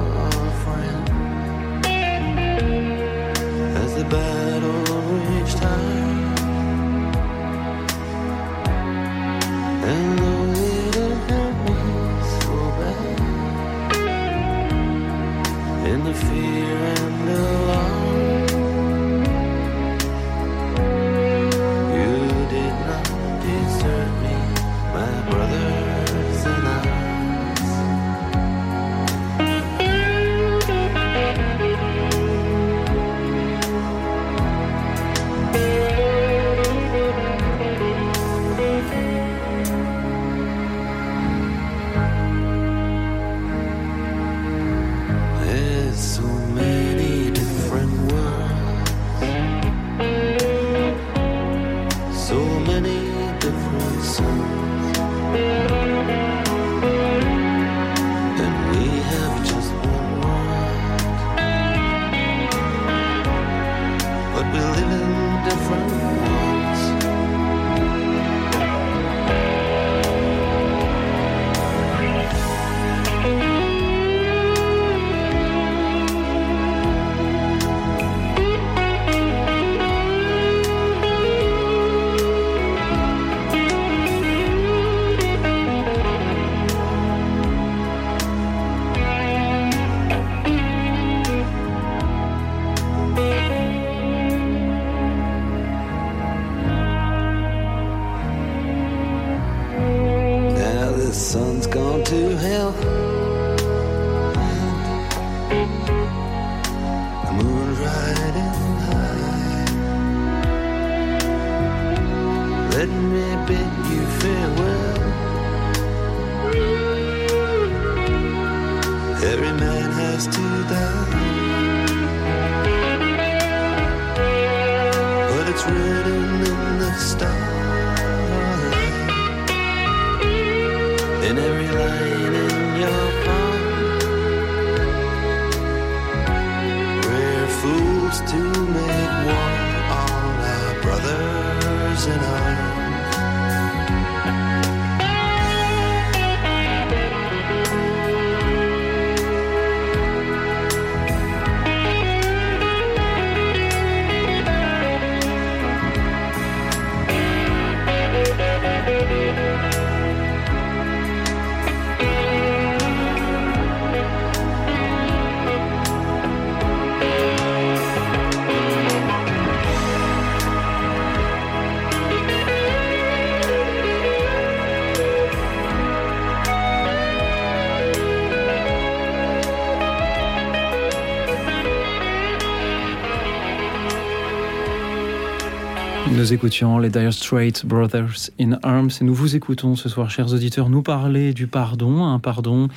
Nous écoutions les Dire Straits Brothers in Arms et nous vous écoutons ce soir, chers auditeurs, nous parler du pardon, un pardon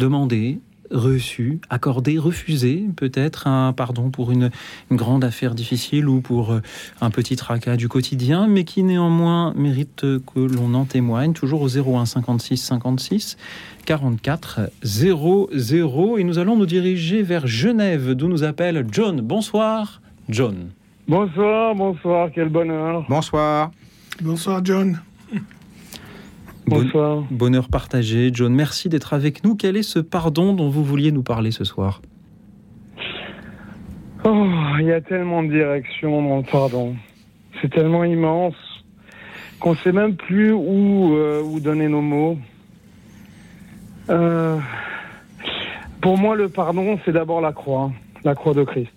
demandé, reçu, accordé, refusé, peut-être un pardon pour une, grande affaire difficile ou pour euh, un petit tracas du quotidien, mais qui néanmoins mérite que l'on en témoigne, toujours au 01 56 56 44 00. Et nous allons nous diriger vers Genève, d'où nous appelle John. Bonsoir, John. Bonsoir, bonsoir, quel bonheur. Bonsoir. Bonsoir John. Bonsoir. Bonheur partagé. John, merci d'être avec nous. Quel est ce pardon dont vous vouliez nous parler ce soir? Oh, il y a tellement de directions dans le pardon. C'est tellement immense qu'on sait même plus où, euh, où donner nos mots. Euh, pour moi, le pardon, c'est d'abord la croix, la croix de Christ.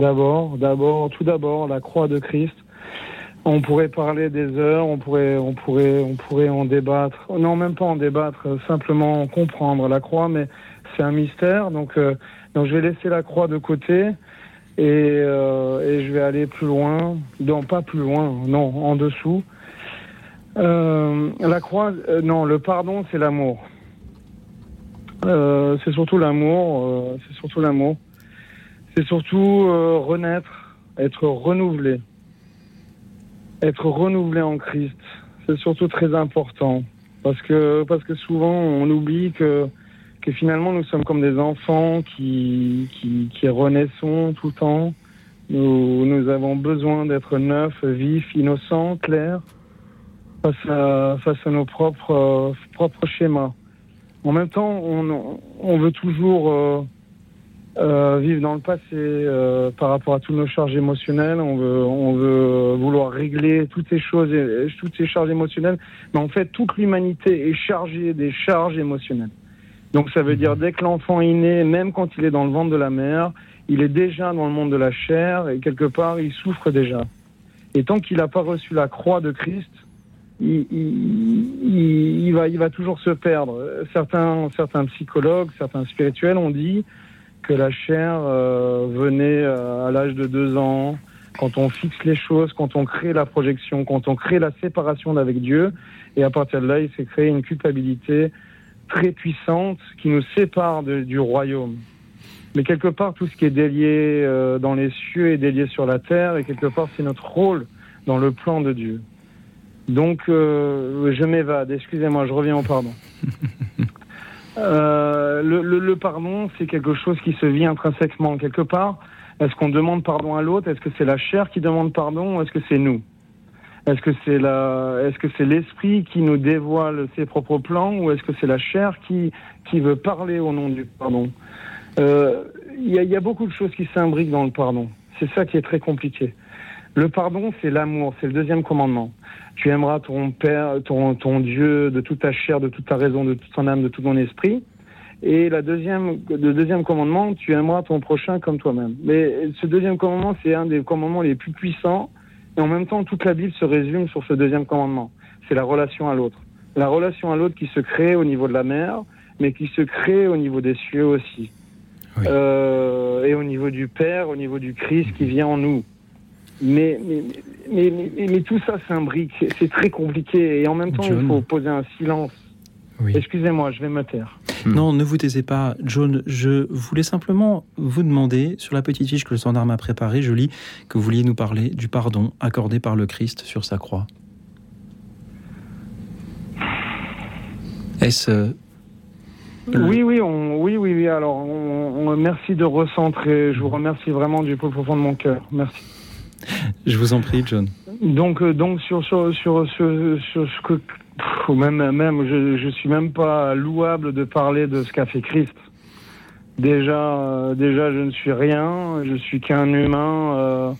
D'abord, d'abord, tout d'abord, la croix de Christ. On pourrait parler des heures, on pourrait, on pourrait, on pourrait en débattre. Non, même pas en débattre, euh, simplement comprendre la croix, mais c'est un mystère. Donc, euh, donc je vais laisser la croix de côté et, euh, je vais aller plus loin. Non, pas plus loin, non, en dessous. Euh, la croix, non, le pardon, c'est l'amour. C'est surtout l'amour. c'est surtout l'amour. C'est surtout euh, renaître, être renouvelé. Être renouvelé en Christ. C'est surtout très important. Parce que, parce que souvent, on oublie que, que finalement, nous sommes comme des enfants qui, qui, qui renaissons tout le temps. Nous, nous avons besoin d'être neufs, vifs, innocents, clairs, face à, face à nos propres, propres schémas. En même temps, on, on veut toujours euh, euh, vivre dans le passé euh, par rapport à toutes nos charges émotionnelles. On veut, on veut vouloir régler toutes ces choses, et- toutes ces charges émotionnelles. Mais en fait, toute l'humanité est chargée des charges émotionnelles. Donc ça veut dire dès que l'enfant est né, même quand il est dans le ventre de la mère, il est déjà dans le monde de la chair et quelque part il souffre déjà. Et tant qu'il n'a pas reçu la croix de Christ, il, il- il- il va, il va toujours se perdre. Certains, certains psychologues, certains spirituels ont dit que la chair euh, venait euh, à l'âge de deux ans, quand on fixe les choses, quand on crée la projection, quand on crée la séparation d'avec Dieu, et à partir de là, il s'est créé une culpabilité très puissante qui nous sépare du royaume. Mais quelque part, tout ce qui est délié euh, dans les cieux est délié sur la terre, et quelque part, c'est notre rôle dans le plan de Dieu. Donc, je m'évade, excusez-moi, je reviens au pardon. Euh, le, pardon, c'est quelque chose qui se vit intrinsèquement quelque part. Est-ce qu'on demande pardon à l'autre? Est-ce que c'est la chair qui demande pardon ou est-ce que c'est nous? Est-ce que c'est la, est-ce que c'est l'esprit qui nous dévoile ses propres plans ou est-ce que c'est la chair qui qui veut parler au nom du pardon? Euh, il y a beaucoup de choses qui s'imbriquent dans le pardon. C'est ça qui est très compliqué. Le pardon, c'est l'amour, c'est le deuxième commandement. Tu aimeras ton Père, ton, ton Dieu de toute ta chair, de toute ta raison, de toute ton âme, de tout ton esprit. Et la deuxième, le deuxième commandement, tu aimeras ton prochain comme toi-même. Mais ce deuxième commandement, c'est un des commandements les plus puissants. Et en même temps, toute la Bible se résume sur ce deuxième commandement. C'est la relation à l'autre. La relation à l'autre qui se crée au niveau de la mer, mais qui se crée au niveau des cieux aussi. Oui. Euh, et au niveau du Père, au niveau du Christ qui vient en nous. Mais, mais, mais, mais, mais tout ça s'imbrique. C'est- C'est très compliqué. Et en même temps, John. il faut poser un silence. Oui. Excusez-moi, je vais me taire. Hmm. Non, ne vous taisez pas, John. Je voulais simplement vous demander, sur la petite fiche que le standard m'a préparée, je lis que vous vouliez nous parler du pardon accordé par le Christ sur sa croix. Est-ce euh, Oui, oui, on, oui, oui, oui. Alors, on, on- merci de recentrer. Je vous remercie vraiment du plus profond de mon cœur. Merci. Je vous en prie, John. Donc, euh, donc sur, sur, sur, ce que. pff, même, même, je, je suis même pas louable de parler de ce qu'a fait Christ. Déjà, euh, déjà, je ne suis rien. Je suis qu'un humain euh,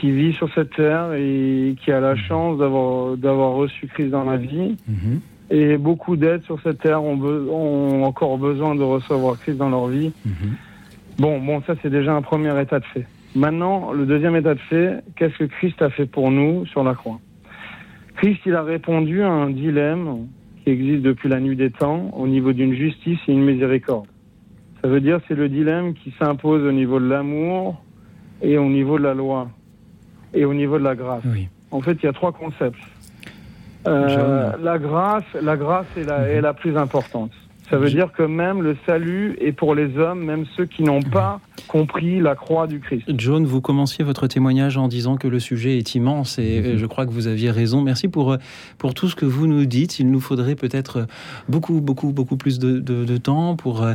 qui vit sur cette terre et qui a la chance d'avoir d'avoir reçu Christ dans la vie. Mhm. Et beaucoup d'êtres sur cette terre ont, be- ont encore besoin de recevoir Christ dans leur vie. Mhm. Bon, bon, ça c'est déjà un premier état de fait. Maintenant, le deuxième état de fait, qu'est-ce que Christ a fait pour nous sur la croix? Christ, il a répondu à un dilemme qui existe depuis la nuit des temps au niveau d'une justice et une miséricorde. Ça veut dire c'est le dilemme qui s'impose au niveau de l'amour et au niveau de la loi et au niveau de la grâce. Oui. En fait, il y a trois concepts. Euh, la grâce, la grâce est la, est la plus importante. Ça veut dire que même le salut est pour les hommes, même ceux qui n'ont pas compris la croix du Christ. John, vous commenciez votre témoignage en disant que le sujet est immense et Mhm. je crois que vous aviez raison. Merci pour, euh, pour tout ce que vous nous dites. Il nous faudrait peut-être euh, beaucoup, beaucoup, beaucoup plus de, de- de temps pour euh,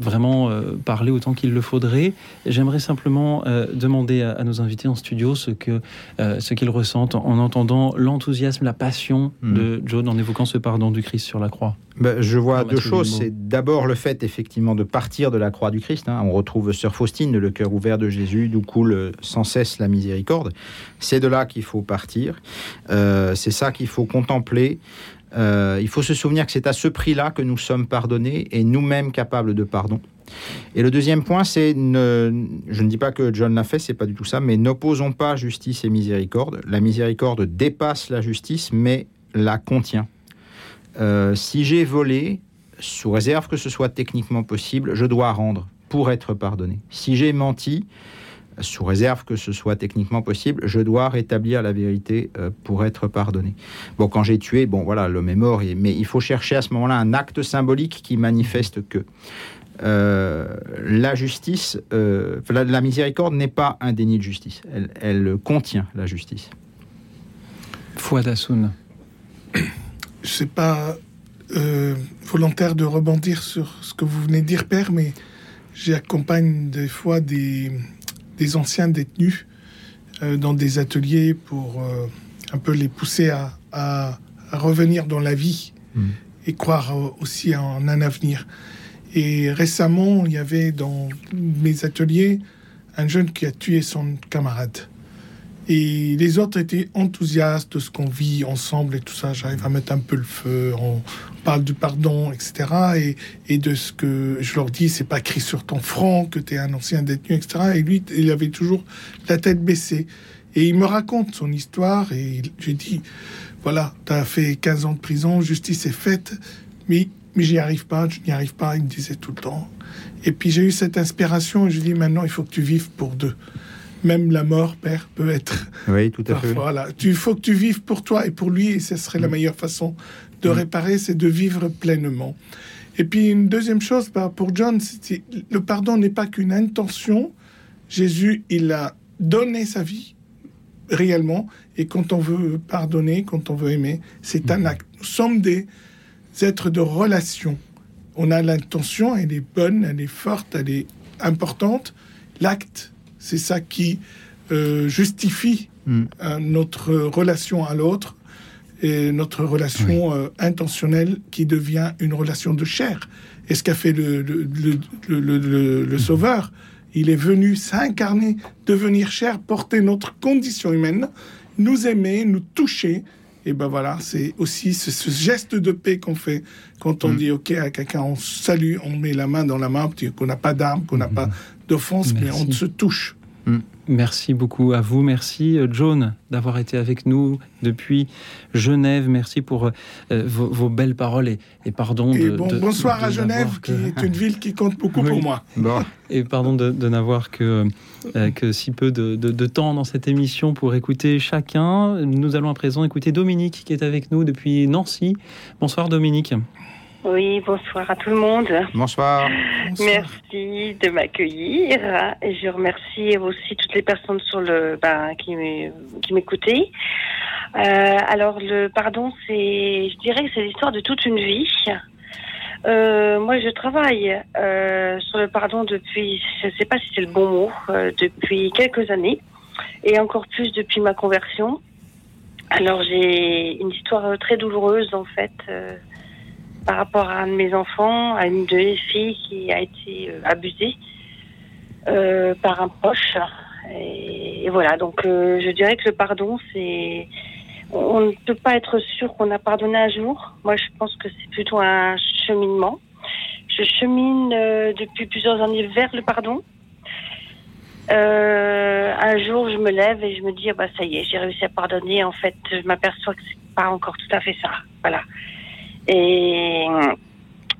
vraiment euh, parler autant qu'il le faudrait. J'aimerais simplement euh, demander à, à nos invités en studio ce que ce qu'ils ressentent en, en entendant l'enthousiasme, la passion Mhm. de John en évoquant ce pardon du Christ sur la croix. Ben, je vois deux choses. C'est d'abord le fait effectivement de partir de la croix du Christ. hein. On retrouve Sœur Faustine, le cœur ouvert de Jésus, d'où coule euh, sans cesse la miséricorde. C'est de là qu'il faut partir. Euh, c'est ça qu'il faut contempler. Euh, il faut se souvenir que c'est à ce prix-là que nous sommes pardonnés et nous-mêmes capables de pardon. Et le deuxième point, c'est ne, je ne dis pas que John l'a fait, c'est pas du tout ça, mais n'opposons pas justice et miséricorde. La miséricorde dépasse la justice, mais la contient. Euh, si j'ai volé, sous réserve que ce soit techniquement possible, je dois rendre pour être pardonné. Si j'ai menti, sous réserve que ce soit techniquement possible, je dois rétablir la vérité euh, pour être pardonné. Bon, quand j'ai tué, bon voilà, l'homme est mort, mais il faut chercher à ce moment-là un acte symbolique qui manifeste que euh, la justice, la, miséricorde n'est pas un déni de justice, elle, elle contient la justice. Fouad Hassoun. Je sais pas euh, volontaire de rebondir sur ce que vous venez de dire, Père, mais j'accompagne des fois des, des anciens détenus euh, dans des ateliers pour euh, un peu les pousser à, à- à revenir dans la vie Mm. et croire aussi en un avenir. Et récemment, il y avait dans mes ateliers un jeune qui a tué son camarade. Et les autres étaient enthousiastes de ce qu'on vit ensemble et tout ça. J'arrive à mettre un peu le feu, on parle du pardon, etc. Et, de ce que je leur dis, c'est pas écrit sur ton front que tu es un ancien détenu, etc. Et lui, il avait toujours la tête baissée. Et il me raconte son histoire et je dis, voilà, tu as fait 15 ans de prison, justice est faite, mais, mais j'y arrive pas, je n'y arrive pas, il me disait tout le temps. Et puis j'ai eu cette inspiration et je dis, maintenant, il faut que tu vives pour deux. Même la mort, père, peut être Oui, tout à fait. Parfois, Voilà, il faut que tu vives pour toi et pour lui, et ce serait la meilleure façon de réparer, c'est de vivre pleinement. Et puis une deuxième chose, bah, pour John, c'est- le pardon n'est pas qu'une intention. Jésus, il a donné sa vie réellement, et quand on veut pardonner, quand on veut aimer, c'est un acte. Nous sommes des êtres de relation. On a l'intention, elle est bonne, elle est forte, elle est importante. L'acte, c'est ça qui euh, justifie Mm. euh, notre relation à l'autre et notre relation euh, intentionnelle qui devient une relation de chair. Et ce qu'a fait le, le, le, le- le- le- le Sauveur, il est venu s'incarner, devenir chair, porter notre condition humaine, nous aimer, nous toucher. Et ben voilà, c'est aussi ce, ce geste de paix qu'on fait quand on Mm. dit OK à quelqu'un, on salue, on met la main dans la main, qu'on n'a pas d'armes, qu'on n'a pas d'offense, mais on se touche. Mm. Merci beaucoup à vous. Merci, euh, John, d'avoir été avec nous depuis Genève. Merci pour euh, vos, vos belles paroles et, et pardon. Et de, bon, de- bonsoir de à Genève, qui est une ville qui compte beaucoup Oui. pour moi. Bon, Et pardon de, de n'avoir que, euh, que si peu de, de- de temps dans cette émission pour écouter chacun. Nous allons à présent écouter Dominique qui est avec nous depuis Nancy. Bonsoir Dominique. Oui, bonsoir à tout le monde. bonsoir. Bonsoir. Merci de m'accueillir et je remercie aussi toutes les personnes sur le ben, qui m'é- qui m'écoutaient. Euh, alors le pardon, c'est, je dirais que c'est l'histoire de toute une vie. Euh, moi, je travaille euh, sur le pardon depuis, je ne sais pas si c'est le bon mot, euh, depuis quelques années et encore plus depuis ma conversion. Alors j'ai une histoire très douloureuse en fait. Par rapport à un de mes enfants, à une de mes filles qui a été euh, abusée euh, par un proche. Et, voilà, donc euh, je dirais que le pardon, c'est... On ne peut pas être sûr qu'on a pardonné un jour. Moi, je pense que c'est plutôt un cheminement. Je chemine depuis plusieurs années vers le pardon. Un jour, je me lève et je me dis, ah bah, ça y est, j'ai réussi à pardonner. En fait, je m'aperçois que c'est pas encore tout à fait ça. Voilà. Et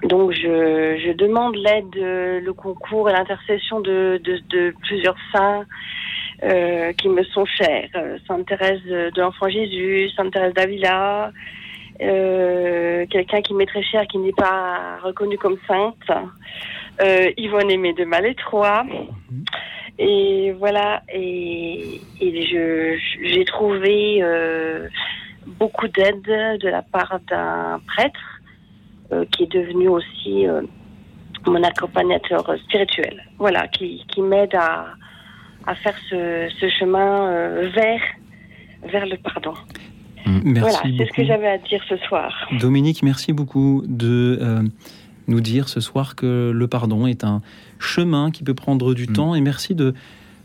donc, je, je demande l'aide, euh, le concours et l'intercession de, de, de plusieurs saints euh, qui me sont chers. Euh, Sainte Thérèse de l'Enfant Jésus, Sainte Thérèse d'Avila, euh, quelqu'un qui m'est très cher, qui n'est pas reconnu comme sainte, euh, Yvonne Aimée de Malétroit. Et voilà, et, et je j'ai trouvé euh, beaucoup d'aide de la part d'un prêtre euh, qui est devenu aussi euh, mon accompagnateur spirituel. Voilà, qui, qui m'aide à, à faire ce, ce chemin euh, vers, vers le pardon. Merci voilà, c'est ce que j'avais à dire ce soir. Dominique, merci beaucoup de euh, nous dire ce soir que le pardon est un chemin qui peut prendre du Mm. temps et merci de,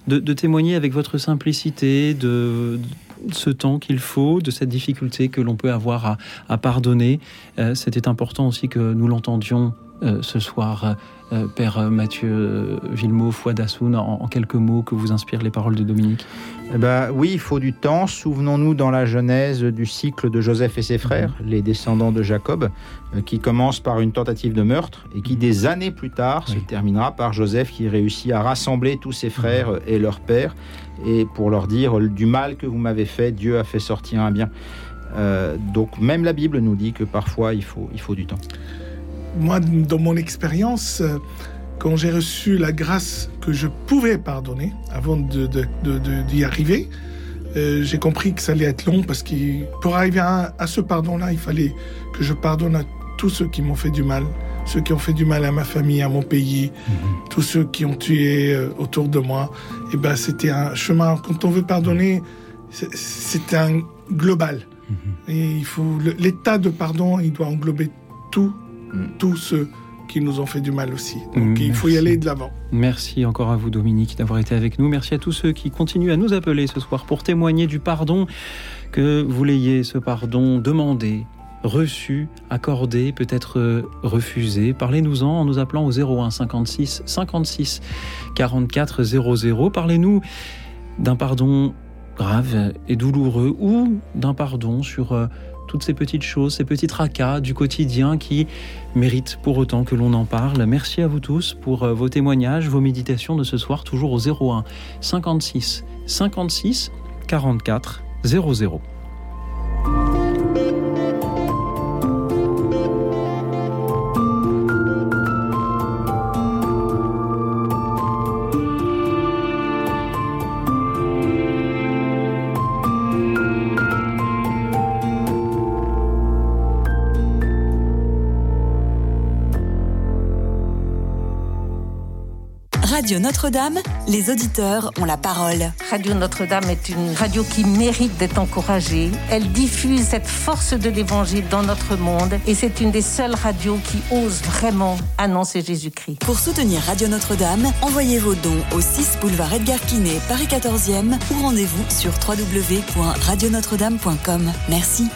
de, de témoigner avec votre simplicité de, de ce temps qu'il faut, de cette difficulté que l'on peut avoir à, pardonner. Euh, C'était important aussi que nous l'entendions euh, ce soir, euh, Père Mathieu Villemot, foi d'Assoun, en, en quelques mots que vous inspirent les paroles de Dominique. Eh ben, oui, il faut du temps. Souvenons-nous dans la Genèse du cycle de Joseph et ses frères, les descendants de Jacob, euh, qui commence par une tentative de meurtre et qui, des années plus tard, se terminera par Joseph qui réussit à rassembler tous ses frères euh, et leur père et pour leur dire euh, du mal que vous m'avez fait, Dieu a fait sortir un bien. Euh, donc même la Bible nous dit que parfois il faut, il faut du temps. Moi, dans mon expérience, euh, quand j'ai reçu la grâce que je pouvais pardonner avant de, de- de- de- d'y arriver, euh, j'ai compris que ça allait être long parce que pour arriver à, à ce pardon-là, il fallait que je pardonne à tous ceux qui m'ont fait du mal, ceux qui ont fait du mal à ma famille, à mon pays, tous ceux qui ont tué euh, autour de moi. Et ben, c'était un chemin. Quand on veut pardonner, c'est, un global. Et il faut l'état de pardon, il doit englober tout, Mm. tous ceux qui nous ont fait du mal aussi. Donc il faut y aller de l'avant. Merci encore à vous Dominique d'avoir été avec nous. Merci à tous ceux qui continuent à nous appeler ce soir pour témoigner du pardon, que vous l'ayez ce pardon demandé, reçu, accordé, peut-être euh, refusé. Parlez-nous-en en nous appelant au 01 56 56 44 00. Parlez-nous d'un pardon grave et douloureux ou d'un pardon sur euh, toutes ces petites choses, ces petits tracas du quotidien qui méritent pour autant que l'on en parle. Merci à vous tous pour euh, vos témoignages, vos méditations de ce soir, toujours au 01 56 56 44 00. Radio Notre-Dame, les auditeurs ont la parole. Radio Notre-Dame est une radio qui mérite d'être encouragée. Elle diffuse cette force de l'évangile dans notre monde et c'est une des seules radios qui ose vraiment annoncer Jésus-Christ. Pour soutenir Radio Notre-Dame, envoyez vos dons au 6 boulevard Edgar Quinet, Paris 14e ou rendez-vous sur www.radionotre-dame.com. Merci.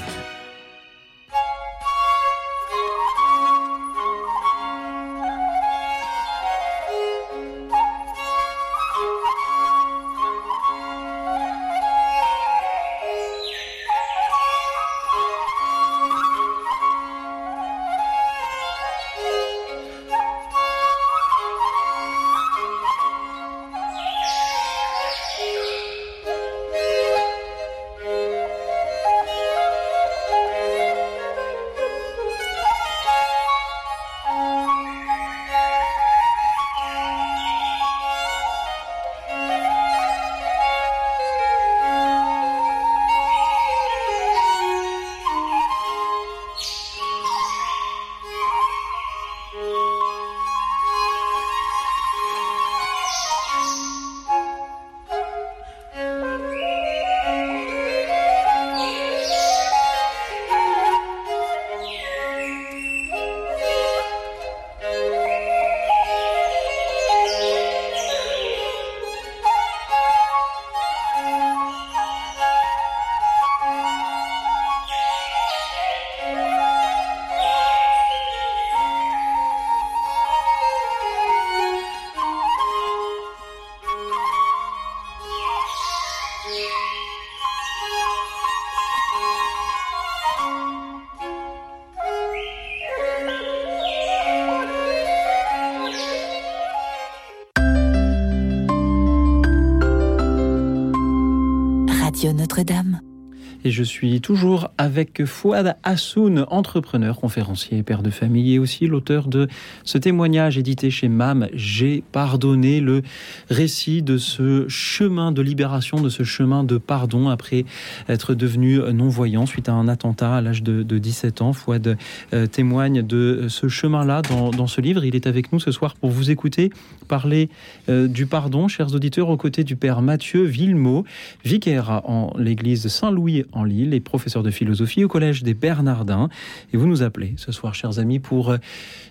Et je suis toujours avec Fouad Hassoun, entrepreneur, conférencier, père de famille et aussi l'auteur de ce témoignage édité chez MAM. J'ai pardonné le récit de ce chemin de libération, de ce chemin de pardon après être devenu non-voyant suite à un attentat à l'âge de, 17 ans. Fouad euh, témoigne de ce chemin-là dans, ce livre. Il est avec nous ce soir pour vous écouter parler euh, du pardon, chers auditeurs, aux côtés du père Mathieu Villemot, vicaire en l'église Saint-Louis en Lille et professeur de philosophie au Collège des Bernardins. Et vous nous appelez ce soir, chers amis, pour euh,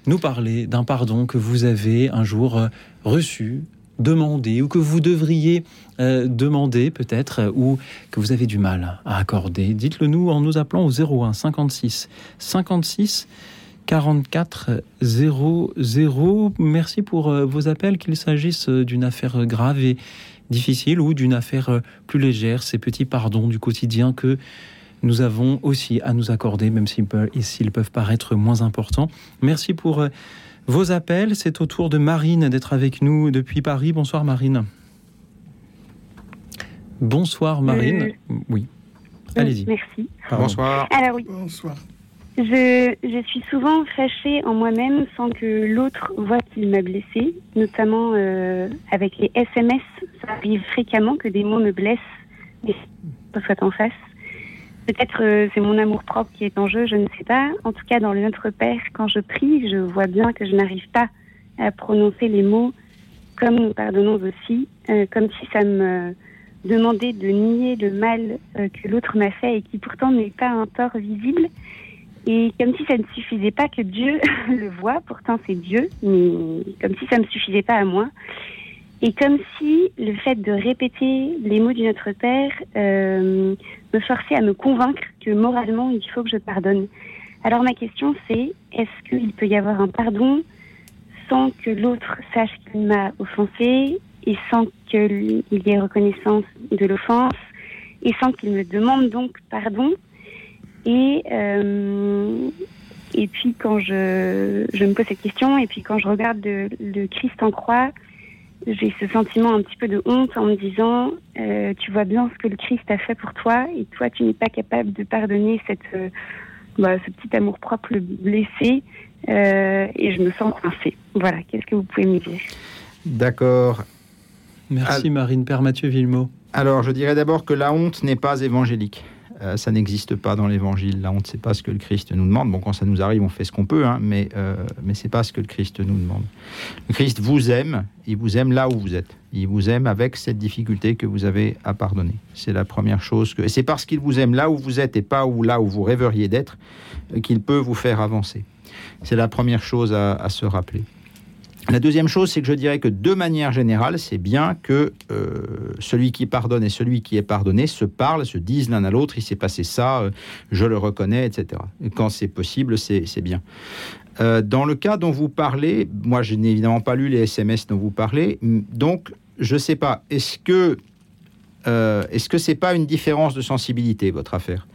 nous parler d'un pardon que vous avez un jour euh, reçu, demandé, ou que vous devriez euh, demander peut-être, ou que vous avez du mal à accorder. Dites-le nous en nous appelant au 01 56 56 44 00. Merci pour vos appels, qu'il s'agisse d'une affaire grave et difficile ou d'une affaire euh, plus légère, ces petits pardons du quotidien que nous avons aussi à nous accorder, même s'ils peuvent, paraître moins importants. Merci pour euh, vos appels. C'est au tour de Marine d'être avec nous depuis Paris. Bonsoir Marine. Bonsoir Marine. Euh, oui. Allez-y. Merci. Bonsoir. Alors oui. Bonsoir. Je, suis souvent fâchée en moi-même sans que l'autre voit qu'il m'a blessée, notamment euh, avec les SMS. Ça arrive fréquemment que des mots me blessent, mais soit en face. Peut-être euh, c'est mon amour propre qui est en jeu, je ne sais pas. En tout cas, dans le Notre Père, quand je prie, je vois bien que je n'arrive pas à prononcer les mots comme nous pardonnons aussi, euh, comme si ça me demandait de nier le mal que l'autre m'a fait et qui pourtant n'est pas un tort visible. Et comme si ça ne suffisait pas que Dieu le voit, pourtant c'est Dieu, mais comme si ça ne me suffisait pas à moi. Et comme si le fait de répéter les mots du Notre Père euh, me forçait à me convaincre que moralement il faut que je pardonne. Alors ma question c'est, est-ce qu'il peut y avoir un pardon sans que l'autre sache qu'il m'a offensé et sans qu'il y ait reconnaissance de l'offense et sans qu'il me demande donc pardon? Et, euh, et puis quand je, je, me pose cette question, et puis quand je regarde le, Christ en croix, j'ai ce sentiment un petit peu de honte en me disant, euh, tu vois bien ce que le Christ a fait pour toi, et toi tu n'es pas capable de pardonner cette, euh, bah, ce petit amour propre blessé, et je me sens coincée. Voilà, qu'est-ce que vous pouvez me dire? D'accord. Merci Marine, Père Mathieu Villemot. Alors je dirais d'abord que la honte n'est pas évangélique. Euh, ça n'existe pas dans l'évangile. Là, on ne sait pas ce que le Christ nous demande. Bon, quand ça nous arrive, on fait ce qu'on peut, hein, mais, euh, mais ce n'est pas ce que le Christ nous demande. Le Christ vous aime, il vous aime là où vous êtes. Il vous aime avec cette difficulté que vous avez à pardonner. C'est la première chose. Que... Et c'est parce qu'il vous aime là où vous êtes et pas là où vous rêveriez d'être euh, qu'il peut vous faire avancer. C'est la première chose à se rappeler. La deuxième chose, c'est que je dirais que de manière générale, c'est bien que euh, celui qui pardonne et celui qui est pardonné se parlent, se disent l'un à l'autre, il s'est passé ça, euh, je le reconnais, etc. quand c'est possible, c'est bien. Euh, dans le cas dont vous parlez, moi je n'ai évidemment pas lu les SMS dont vous parlez, donc je ne sais pas, est-ce que est-ce que c'est pas une différence de sensibilité votre affaire?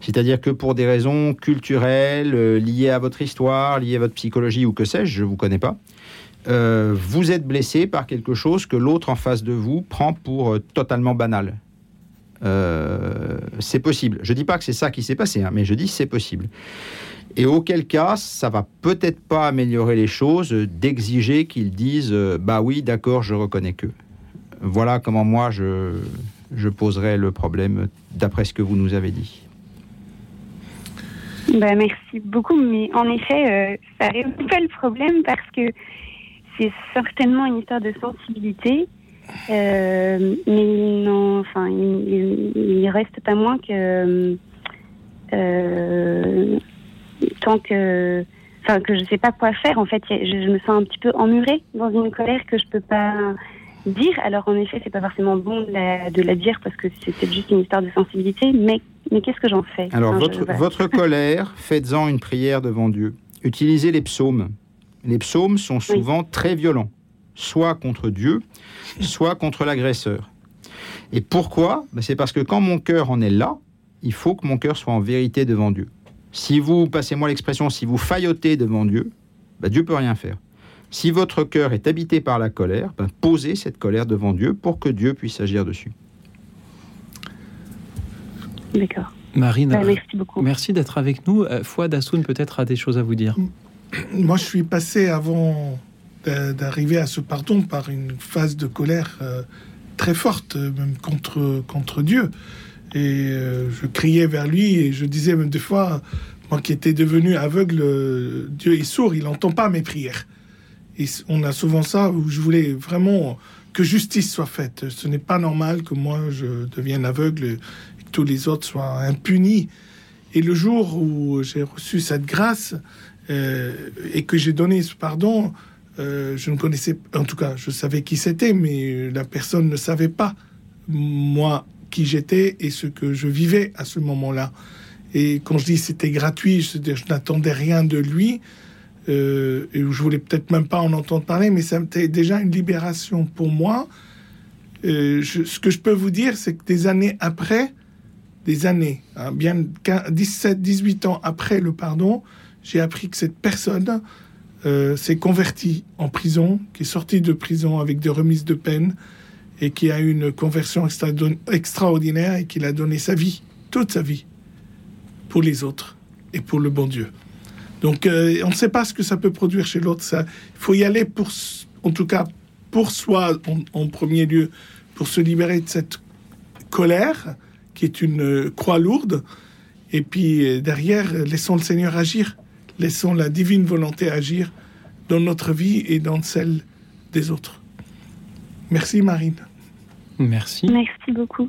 C'est-à-dire que pour des raisons culturelles liées à votre histoire, liées à votre psychologie ou que sais-je, je vous connais pas, euh, vous êtes blessé par quelque chose que l'autre en face de vous prend pour euh, totalement banal. Euh, c'est possible. Je ne dis pas que c'est ça qui s'est passé, hein, mais je dis c'est possible. Et auquel cas, ça va peut-être pas améliorer les choses d'exiger qu'ils disent bah oui, d'accord, je reconnais que. Voilà comment moi je, je poserai le problème d'après ce que vous nous avez dit. Bah, merci beaucoup, mais en effet, ça résout pas le problème parce que c'est certainement une histoire de sensibilité, euh, mais non, enfin, il, il, reste pas moins que euh, tant que, enfin, que je sais pas quoi faire. En fait, je, me sens un petit peu emmurée dans une colère que je peux pas dire. Alors en effet, c'est pas forcément bon de la, de la dire parce que c'est juste une histoire de sensibilité, mais mais qu'est-ce que j'en fais? Alors votre, votre colère, faites-en une prière devant Dieu. Utilisez les psaumes les psaumes sont souvent très violents, soit contre Dieu, soit contre l'agresseur. Et pourquoi? Ben, C'est parce que quand mon cœur en est là, il faut que mon cœur soit en vérité devant Dieu. Si vous, passez-moi l'expression, si vous faillotez devant Dieu, ben, Dieu peut rien faire. Si votre cœur est habité par la colère, ben, posez cette colère devant Dieu pour que Dieu puisse agir dessus. D'accord. Marine, Bah, merci beaucoup. merci d'être avec nous. Euh, Fouad Assoun peut-être a des choses à vous dire. Moi, je suis passé avant d'a- d'arriver à ce pardon par une phase de colère euh, très forte, euh, même contre, contre Dieu. Et euh, je criais vers lui et je disais même des fois, moi qui étais devenu aveugle, Dieu est sourd, il n'entend pas mes prières. Et on a souvent ça où je voulais vraiment que justice soit faite. Ce n'est pas normal que moi je devienne aveugle et que tous les autres soient impunis. Et le jour où j'ai reçu cette grâce euh, et que j'ai donné ce pardon, euh, je ne connaissais, en tout cas, je savais qui c'était, mais la personne ne savait pas moi qui j'étais et ce que je vivais à ce moment-là. Et quand je dis c'était gratuit, je, n'attendais rien de lui. euh, et je voulais peut-être même pas en entendre parler, mais c'était déjà une libération pour moi. Euh, ce que je peux vous dire, c'est que des années après, des années, hein, bien 15 17, 18 ans après le pardon, j'ai appris que cette personne euh, s'est convertie en prison, qui est sortie de prison avec des remises de peine et qui a eu une conversion extra- extraordinaire et qui a donné sa vie, toute sa vie, pour les autres et pour le bon Dieu. Donc, euh, on ne sait pas ce que ça peut produire chez l'autre. Il faut y aller pour, en tout cas, pour soi en, premier lieu, pour se libérer de cette colère qui est une euh, croix lourde. Et puis derrière, laissons le Seigneur agir, laissons la divine volonté agir dans notre vie et dans celle des autres. Merci Marine. Merci. Merci beaucoup.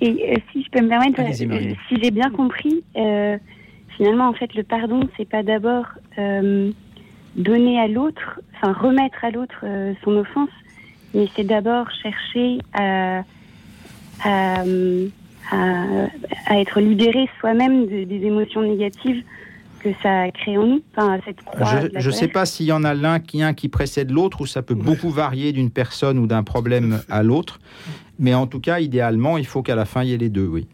Et euh, si je peux me permettre, euh, si j'ai bien compris, euh, finalement, en fait, le pardon, c'est pas d'abord euh, donner à l'autre, enfin remettre à l'autre euh, son offense, mais c'est d'abord chercher à, à, à, à être libéré soi-même de- des émotions négatives que ça crée en nous, enfin, cette croix. Je ne sais pas s'il y en a l'un qui, un qui précède l'autre ou ça peut beaucoup varier d'une personne ou d'un problème à l'autre. Mais en tout cas, idéalement, il faut qu'à la fin, il y ait les deux, oui.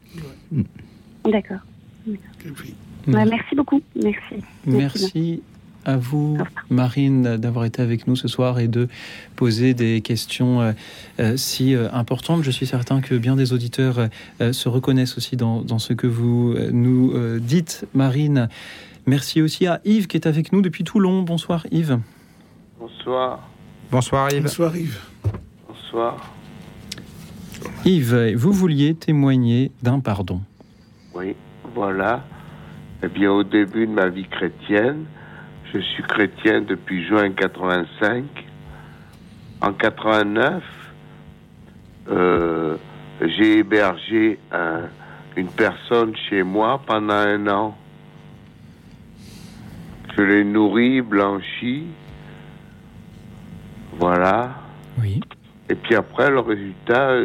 D'accord. Ouais, merci beaucoup. Merci. Merci à vous, Marine, d'avoir été avec nous ce soir et de poser des questions euh, euh, si euh, importantes. Je suis certain que bien des auditeurs euh, se reconnaissent aussi dans, dans ce que vous euh, nous euh, dites, Marine. Merci aussi à Yves qui est avec nous depuis Toulon. Bonsoir Yves. Bonsoir. Bonsoir Yves. Bonsoir Yves. Bonsoir. Yves, vous vouliez témoigner d'un pardon. Oui, voilà. Eh bien, au début de ma vie chrétienne, je suis chrétien depuis juin 85. En 89, euh, j'ai hébergé un- une personne chez moi pendant un an. Je l'ai nourri, blanchi. Voilà. Oui. Et puis après, le résultat,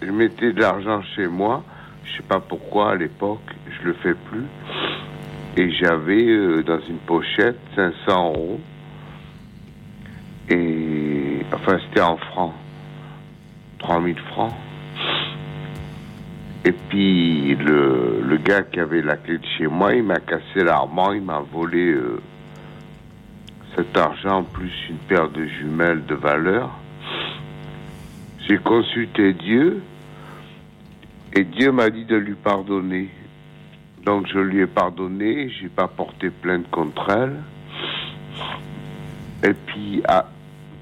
je mettais de l'argent chez moi. Je sais pas pourquoi à l'époque, je le fais plus. Et j'avais euh, dans une pochette 500 euros. Et enfin, c'était en francs. 3000 francs. Et puis le, gars qui avait la clé de chez moi, il m'a cassé l'armoire, il m'a volé euh, cet argent plus une paire de jumelles de valeur. J'ai consulté Dieu et Dieu m'a dit de lui pardonner. Donc je lui ai pardonné, j'ai pas porté plainte contre elle. Et puis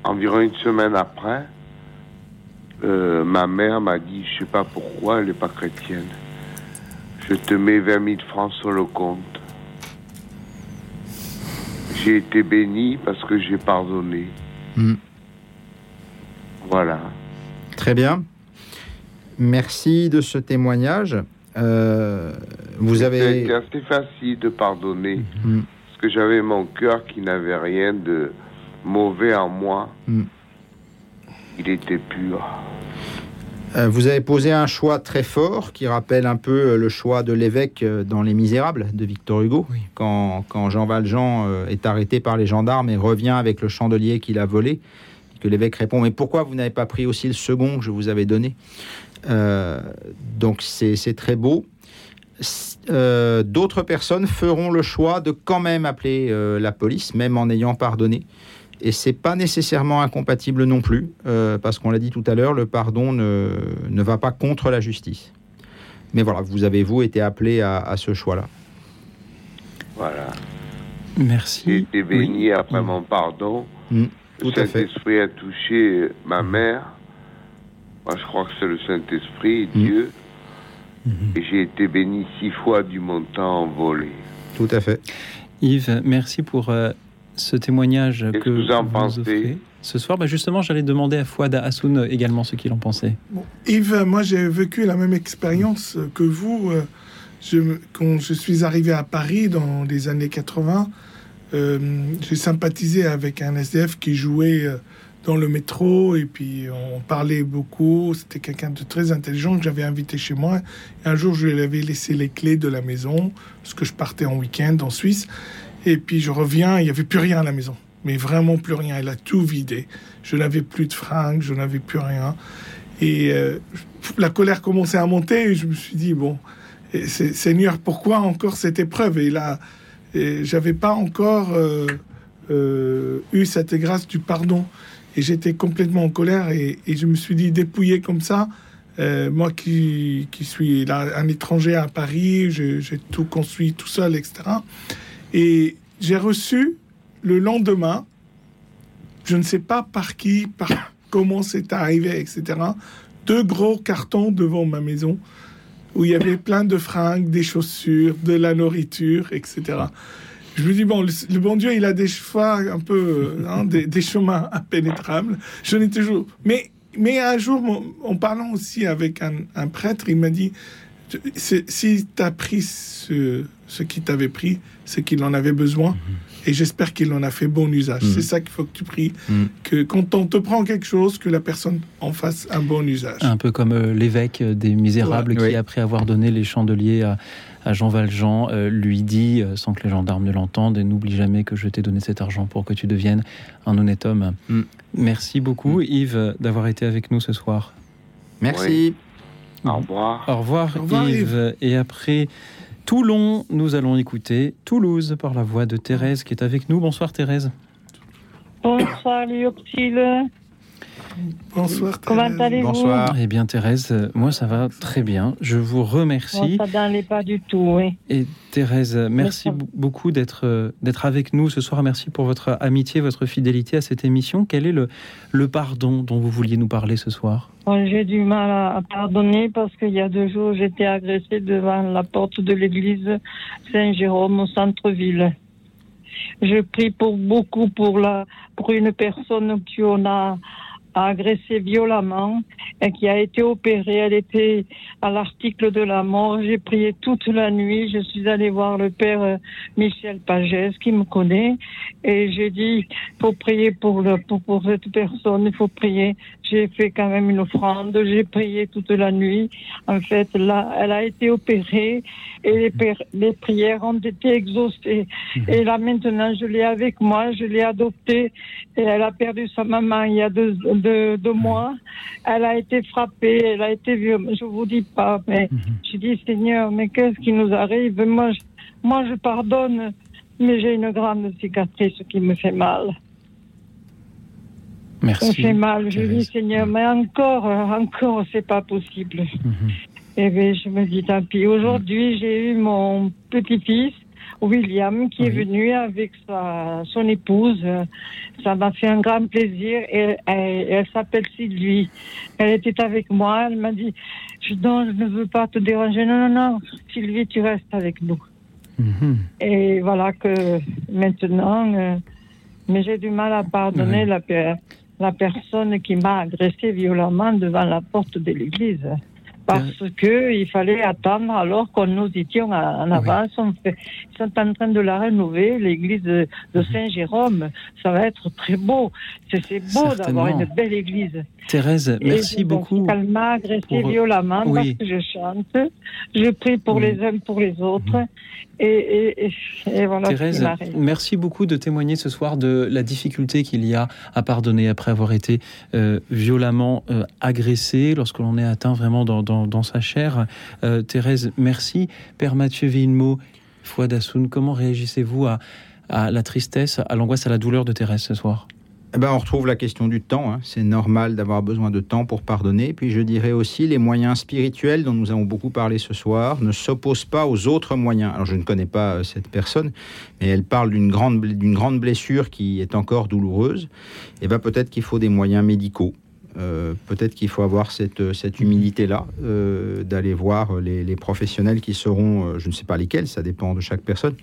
environ une semaine après, euh, ma mère m'a dit, je sais pas pourquoi, elle n'est pas chrétienne. Je te mets 20 000 francs sur le compte. J'ai été béni parce que j'ai pardonné. Hmm. Voilà. Très bien. Merci de ce témoignage. Euh, vous avez. C'était assez facile de pardonner. Hmm. Parce que j'avais mon cœur qui n'avait rien de mauvais en moi. Hmm. Il était pur. Euh, Vous avez posé un choix très fort qui rappelle un peu euh, le choix de l'évêque euh, dans Les Misérables de Victor Hugo, quand, quand Jean Valjean est arrêté par les gendarmes et revient avec le chandelier qu'il a volé, et que l'évêque répond Mais pourquoi vous n'avez pas pris aussi le second que je vous avais donné? Euh, Donc c'est c'est très beau. Euh, D'autres personnes feront le choix de quand même appeler euh, la police, même en ayant pardonné. Et c'est pas nécessairement incompatible non plus, euh, parce qu'on l'a dit tout à l'heure, le pardon ne, ne va pas contre la justice. mais voilà, vous avez vous été appelé à, à ce choix-là. Voilà. Merci. J'ai été béni après mon pardon. Mm, Le tout à fait. Saint-Esprit a touché ma mère. Moi, je crois que c'est le Saint-Esprit, Mm. Dieu. Mm-hmm. Et j'ai été béni six fois du montant envolé. Tout à fait. Yves, merci pour euh, ce témoignage que, que vous en pensez offrez ce soir. Bah, justement, j'allais demander à Fouad Hassoun également ce qu'il en pensait. Yves, moi j'ai vécu la même expérience que vous. euh, Je, quand je suis arrivé à Paris dans les années 80, euh, j'ai sympathisé avec un SDF qui jouait euh, dans le métro et puis on parlait beaucoup. C'était quelqu'un de très intelligent que j'avais invité chez moi. Et un jour, je lui avais laissé les clés de la maison parce que je partais en week-end en Suisse. Et puis je reviens, il n'y avait plus rien à la maison. Mais vraiment plus rien. Elle a tout vidé. Je n'avais plus de fringues, je n'avais plus rien. Et euh, la colère commençait à monter et je me suis dit, bon, Seigneur, pourquoi encore cette épreuve? Et là, j'avais pas encore euh, euh, eu cette grâce du pardon. Et j'étais complètement en colère et, je me suis dit, dépouillé comme ça, moi qui, qui suis là, un étranger à Paris, j'ai tout construit tout seul, etc. Et j'ai reçu le lendemain, je ne sais pas par qui, par comment c'est arrivé, etc., deux gros cartons devant ma maison où il y avait plein de fringues, des chaussures, de la nourriture, etc. Je me dis, bon, le, bon Dieu, il a des fois un peu, euh, hein, des, des chemins impénétrables. Je n'ai toujours. Mais, mais un jour, en parlant aussi avec un, prêtre, il m'a dit, si tu as pris ce, ce qu'il t'avait pris, c'est qu'il en avait besoin. Et j'espère qu'il en a fait bon usage. Mhm. C'est ça qu'il faut que tu pries. Mm. Que quand on te prend quelque chose, que la personne en fasse un bon usage. Un peu comme euh, l'évêque des Misérables Ouais. qui, Oui. après avoir donné les chandeliers à, à Jean Valjean, euh, lui dit, euh, sans que les gendarmes ne l'entendent, et n'oublie jamais que je t'ai donné cet argent pour que tu deviennes un honnête homme. Mm. Merci beaucoup, Yves, d'avoir été avec nous ce soir. Merci. Au revoir. Au revoir, Au revoir, Yves. Et après Toulon, nous allons écouter Toulouse par la voix de Thérèse qui est avec nous. Bonsoir Thérèse. Bonsoir Lyoptile. Bonsoir. Comment allez-vous Eh bien Thérèse, moi ça va très bien. Je vous remercie. Bon, ça n'allait pas du tout, oui. Et Thérèse, merci beaucoup d'être euh, d'être avec nous ce soir. Merci pour votre amitié, votre fidélité à cette émission. Quel est le, le pardon dont vous vouliez nous parler ce soir? Bon, J'ai du mal à, à pardonner parce qu'il y a deux jours, j'étais agressée devant la porte de l'église Saint-Jérôme au centre-ville. Je prie pour beaucoup pour la pour une personne qui on a agressé violemment et qui a été opérée. Elle était à l'article de la mort. J'ai prié toute la nuit. Je suis allée voir le père euh, Michel Pagès qui me connaît et j'ai dit faut prier pour le pour, pour cette personne. Il faut prier. J'ai fait quand même une offrande. J'ai prié toute la nuit. En fait, là, elle a été opérée et les, les prières ont été exaucées. Et là maintenant, je l'ai avec moi. Je l'ai adoptée et elle a perdu sa maman il y a deux, deux, deux mois. Elle a été frappée. Elle a été violée. Je vous dis pas, mais je dis Seigneur, mais qu'est-ce qui nous arrive? Moi, je, moi, je pardonne, mais j'ai une grande cicatrice qui me fait mal. Ça me Merci. fait mal. Je dis Seigneur, mais encore, euh, encore, c'est pas possible. Et bien, je me dis tant pis. Aujourd'hui, j'ai eu mon petit-fils. William qui est venu avec sa, son épouse. Ça m'a fait un grand plaisir et, elle s'appelle Sylvie. Elle était avec moi. Elle m'a dit je, non, je ne veux pas te déranger. Non, non, non, Sylvie, tu restes avec nous. Et voilà que maintenant, euh, mais j'ai du mal à pardonner la, per- la personne qui m'a agressé violemment devant la porte de l'église. Parce que il fallait attendre alors que nous étions en avance. On fait- ils sont en train de la rénover, l'église de, de Saint-Jérôme. Ça va être très beau. C'est beau d'avoir une belle église. Thérèse, Et merci donc, beaucoup. M'a agressé pour- violemment Oui. parce que je chante. Je prie pour les uns pour les autres. Et, et, et, et voilà Thérèse, merci beaucoup de témoigner ce soir de la difficulté qu'il y a à pardonner après avoir été euh, violemment euh, agressé, lorsque l'on est atteint vraiment dans, dans- dans sa chair. Euh, Thérèse, merci. Père Mathieu Villemot, Fouad Hassoun, comment réagissez-vous à, la tristesse, à l'angoisse, à la douleur de Thérèse ce soir? Eh ben, on retrouve la question du temps. hein. C'est normal d'avoir besoin de temps pour pardonner. Puis je dirais aussi, les moyens spirituels dont nous avons beaucoup parlé ce soir ne s'opposent pas aux autres moyens. Alors je ne connais pas euh, cette personne, mais elle parle d'une grande, d'une grande blessure qui est encore douloureuse. Et ben, peut-être qu'il faut des moyens médicaux. Euh, peut-être qu'il faut avoir cette, euh, cette humilité-là, euh, d'aller voir les, les professionnels qui seront, je ne sais pas lesquels, ça dépend de chaque personne,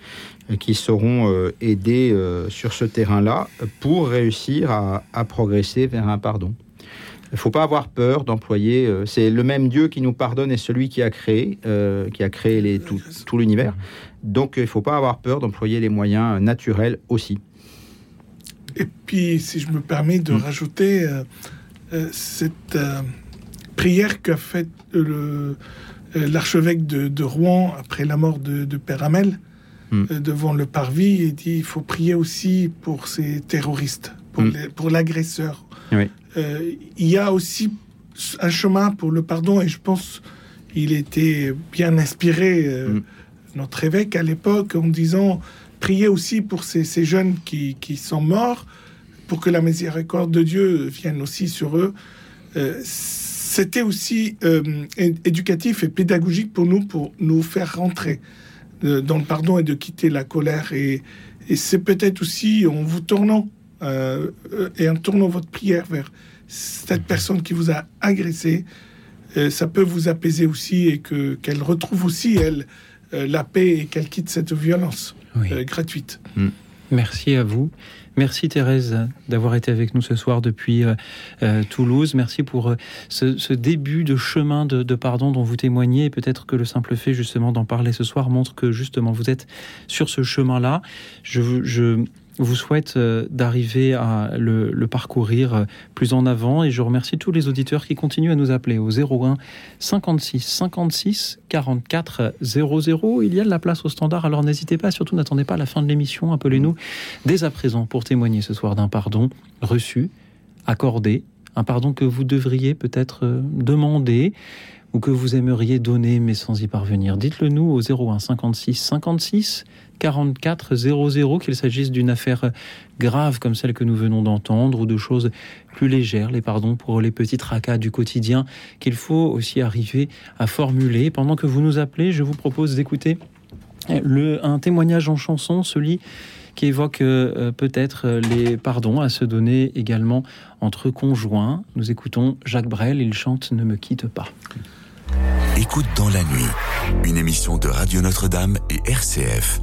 qui seront euh, aidés sur ce terrain-là pour réussir à, à progresser vers un pardon. Il ne faut pas avoir peur d'employer. c'est le même Dieu qui nous pardonne et celui qui a créé, qui a créé les, tout, tout l'univers. Donc il ne faut pas avoir peur d'employer les moyens naturels aussi. Et puis, si je me permets de rajouter euh, euh, cette euh, prière qu'a faite euh, l'archevêque de, de Rouen après la mort de, de Père Hamel euh, devant le parvis, il dit il faut prier aussi pour ces terroristes, pour, pour l'agresseur. Oui. Euh, il y a aussi un chemin pour le pardon et je pense il était bien inspiré, euh, notre évêque à l'époque, en disant priez aussi pour ces, ces jeunes qui, qui sont morts, pour que la miséricorde de Dieu vienne aussi sur eux. Euh, C'était aussi euh, éducatif et pédagogique pour nous, pour nous faire rentrer euh, dans le pardon et de quitter la colère. Et, et c'est peut-être aussi en vous tournant euh, et en tournant votre prière vers cette personne qui vous a agressé, euh, ça peut vous apaiser aussi et que qu'elle retrouve aussi elle euh, la paix et qu'elle quitte cette violence gratuite. Merci à vous. Merci Thérèse d'avoir été avec nous ce soir depuis euh, euh, Toulouse. Merci pour euh, ce, début de chemin de, pardon dont vous témoignez. Peut-être que le simple fait justement d'en parler ce soir montre que justement vous êtes sur ce chemin-là. Je, je vous souhaite euh, d'arriver à le, le parcourir euh, plus en avant et je remercie tous les auditeurs qui continuent à nous appeler au 01 56 56 44 00. Il y a de la place au standard, alors n'hésitez pas, surtout n'attendez pas la fin de l'émission, appelez-nous dès à présent pour témoigner ce soir d'un pardon reçu, accordé, un pardon que vous devriez peut-être euh, demander ou que vous aimeriez donner mais sans y parvenir. Dites-le nous au 01 56 56 44 00 qu'il s'agisse d'une affaire grave comme celle que nous venons d'entendre ou de choses plus légères, les pardons pour les petits tracas du quotidien qu'il faut aussi arriver à formuler. Pendant que vous nous appelez, je vous propose d'écouter le, un témoignage en chanson, celui qui évoque euh, peut-être euh, les pardons à se donner également entre conjoints. Nous écoutons Jacques Brel, il chante Ne me quitte pas. Écoute dans la nuit, une émission de Radio Notre-Dame et RCF.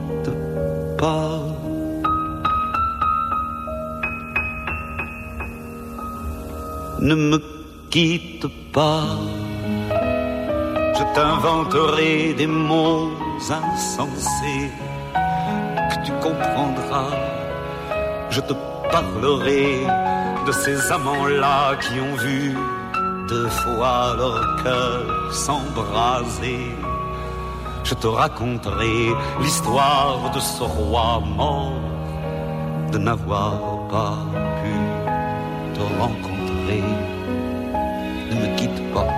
Ne me quitte pas, je t'inventerai des mots insensés que tu comprendras. Je te parlerai de ces amants-là qui ont vu deux fois leur cœur s'embraser. Je te raconterai l'histoire de ce roi mort de n'avoir pas pu te rencontrer. Ne me quitte pas,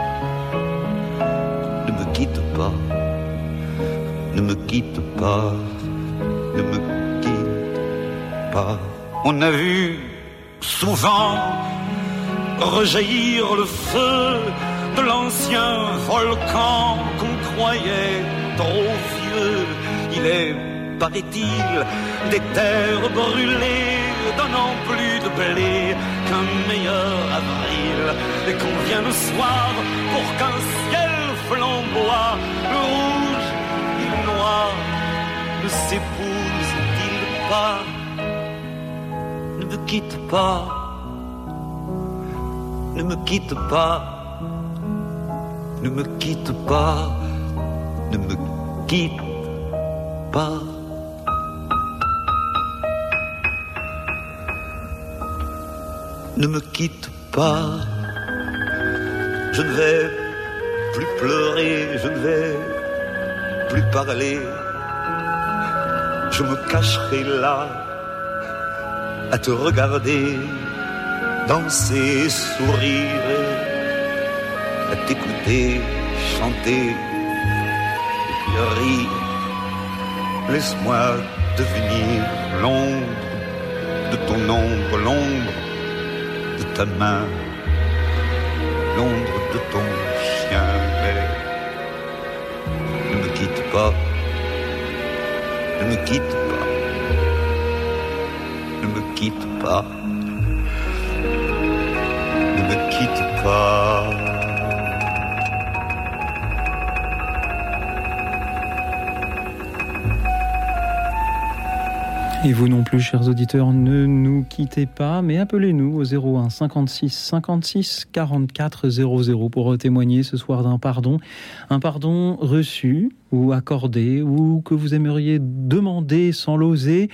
ne me quitte pas, ne me quitte pas, ne me quitte pas. On a vu souvent rejaillir le feu de l'ancien volcan qu'on croyait trop vieux. Il est, paraît-il, des terres brûlées, donnant plus de blé qu'un meilleur avril. Et qu'on vient le soir pour qu'un ciel flamboie, le rouge et le noir ne s'épousent-ils pas Ne me quitte pas, ne me quitte pas, ne me quitte pas, quitte pas. Ne me quitte pas, je ne vais plus pleurer, je ne vais plus parler, je me cacherai là à te regarder danser, sourire, à t'écouter chanter Laisse-moi devenir l'ombre de ton ombre, l'ombre de ta main, l'ombre de ton chien. Mais ne me quitte pas, ne me quitte pas, ne me quitte pas, ne me quitte pas. Et vous non plus, chers auditeurs, ne nous quittez pas, mais appelez-nous au 01 56 56 44 00 pour témoigner ce soir d'un pardon. Un pardon reçu ou accordé, ou que vous aimeriez demander sans l'oser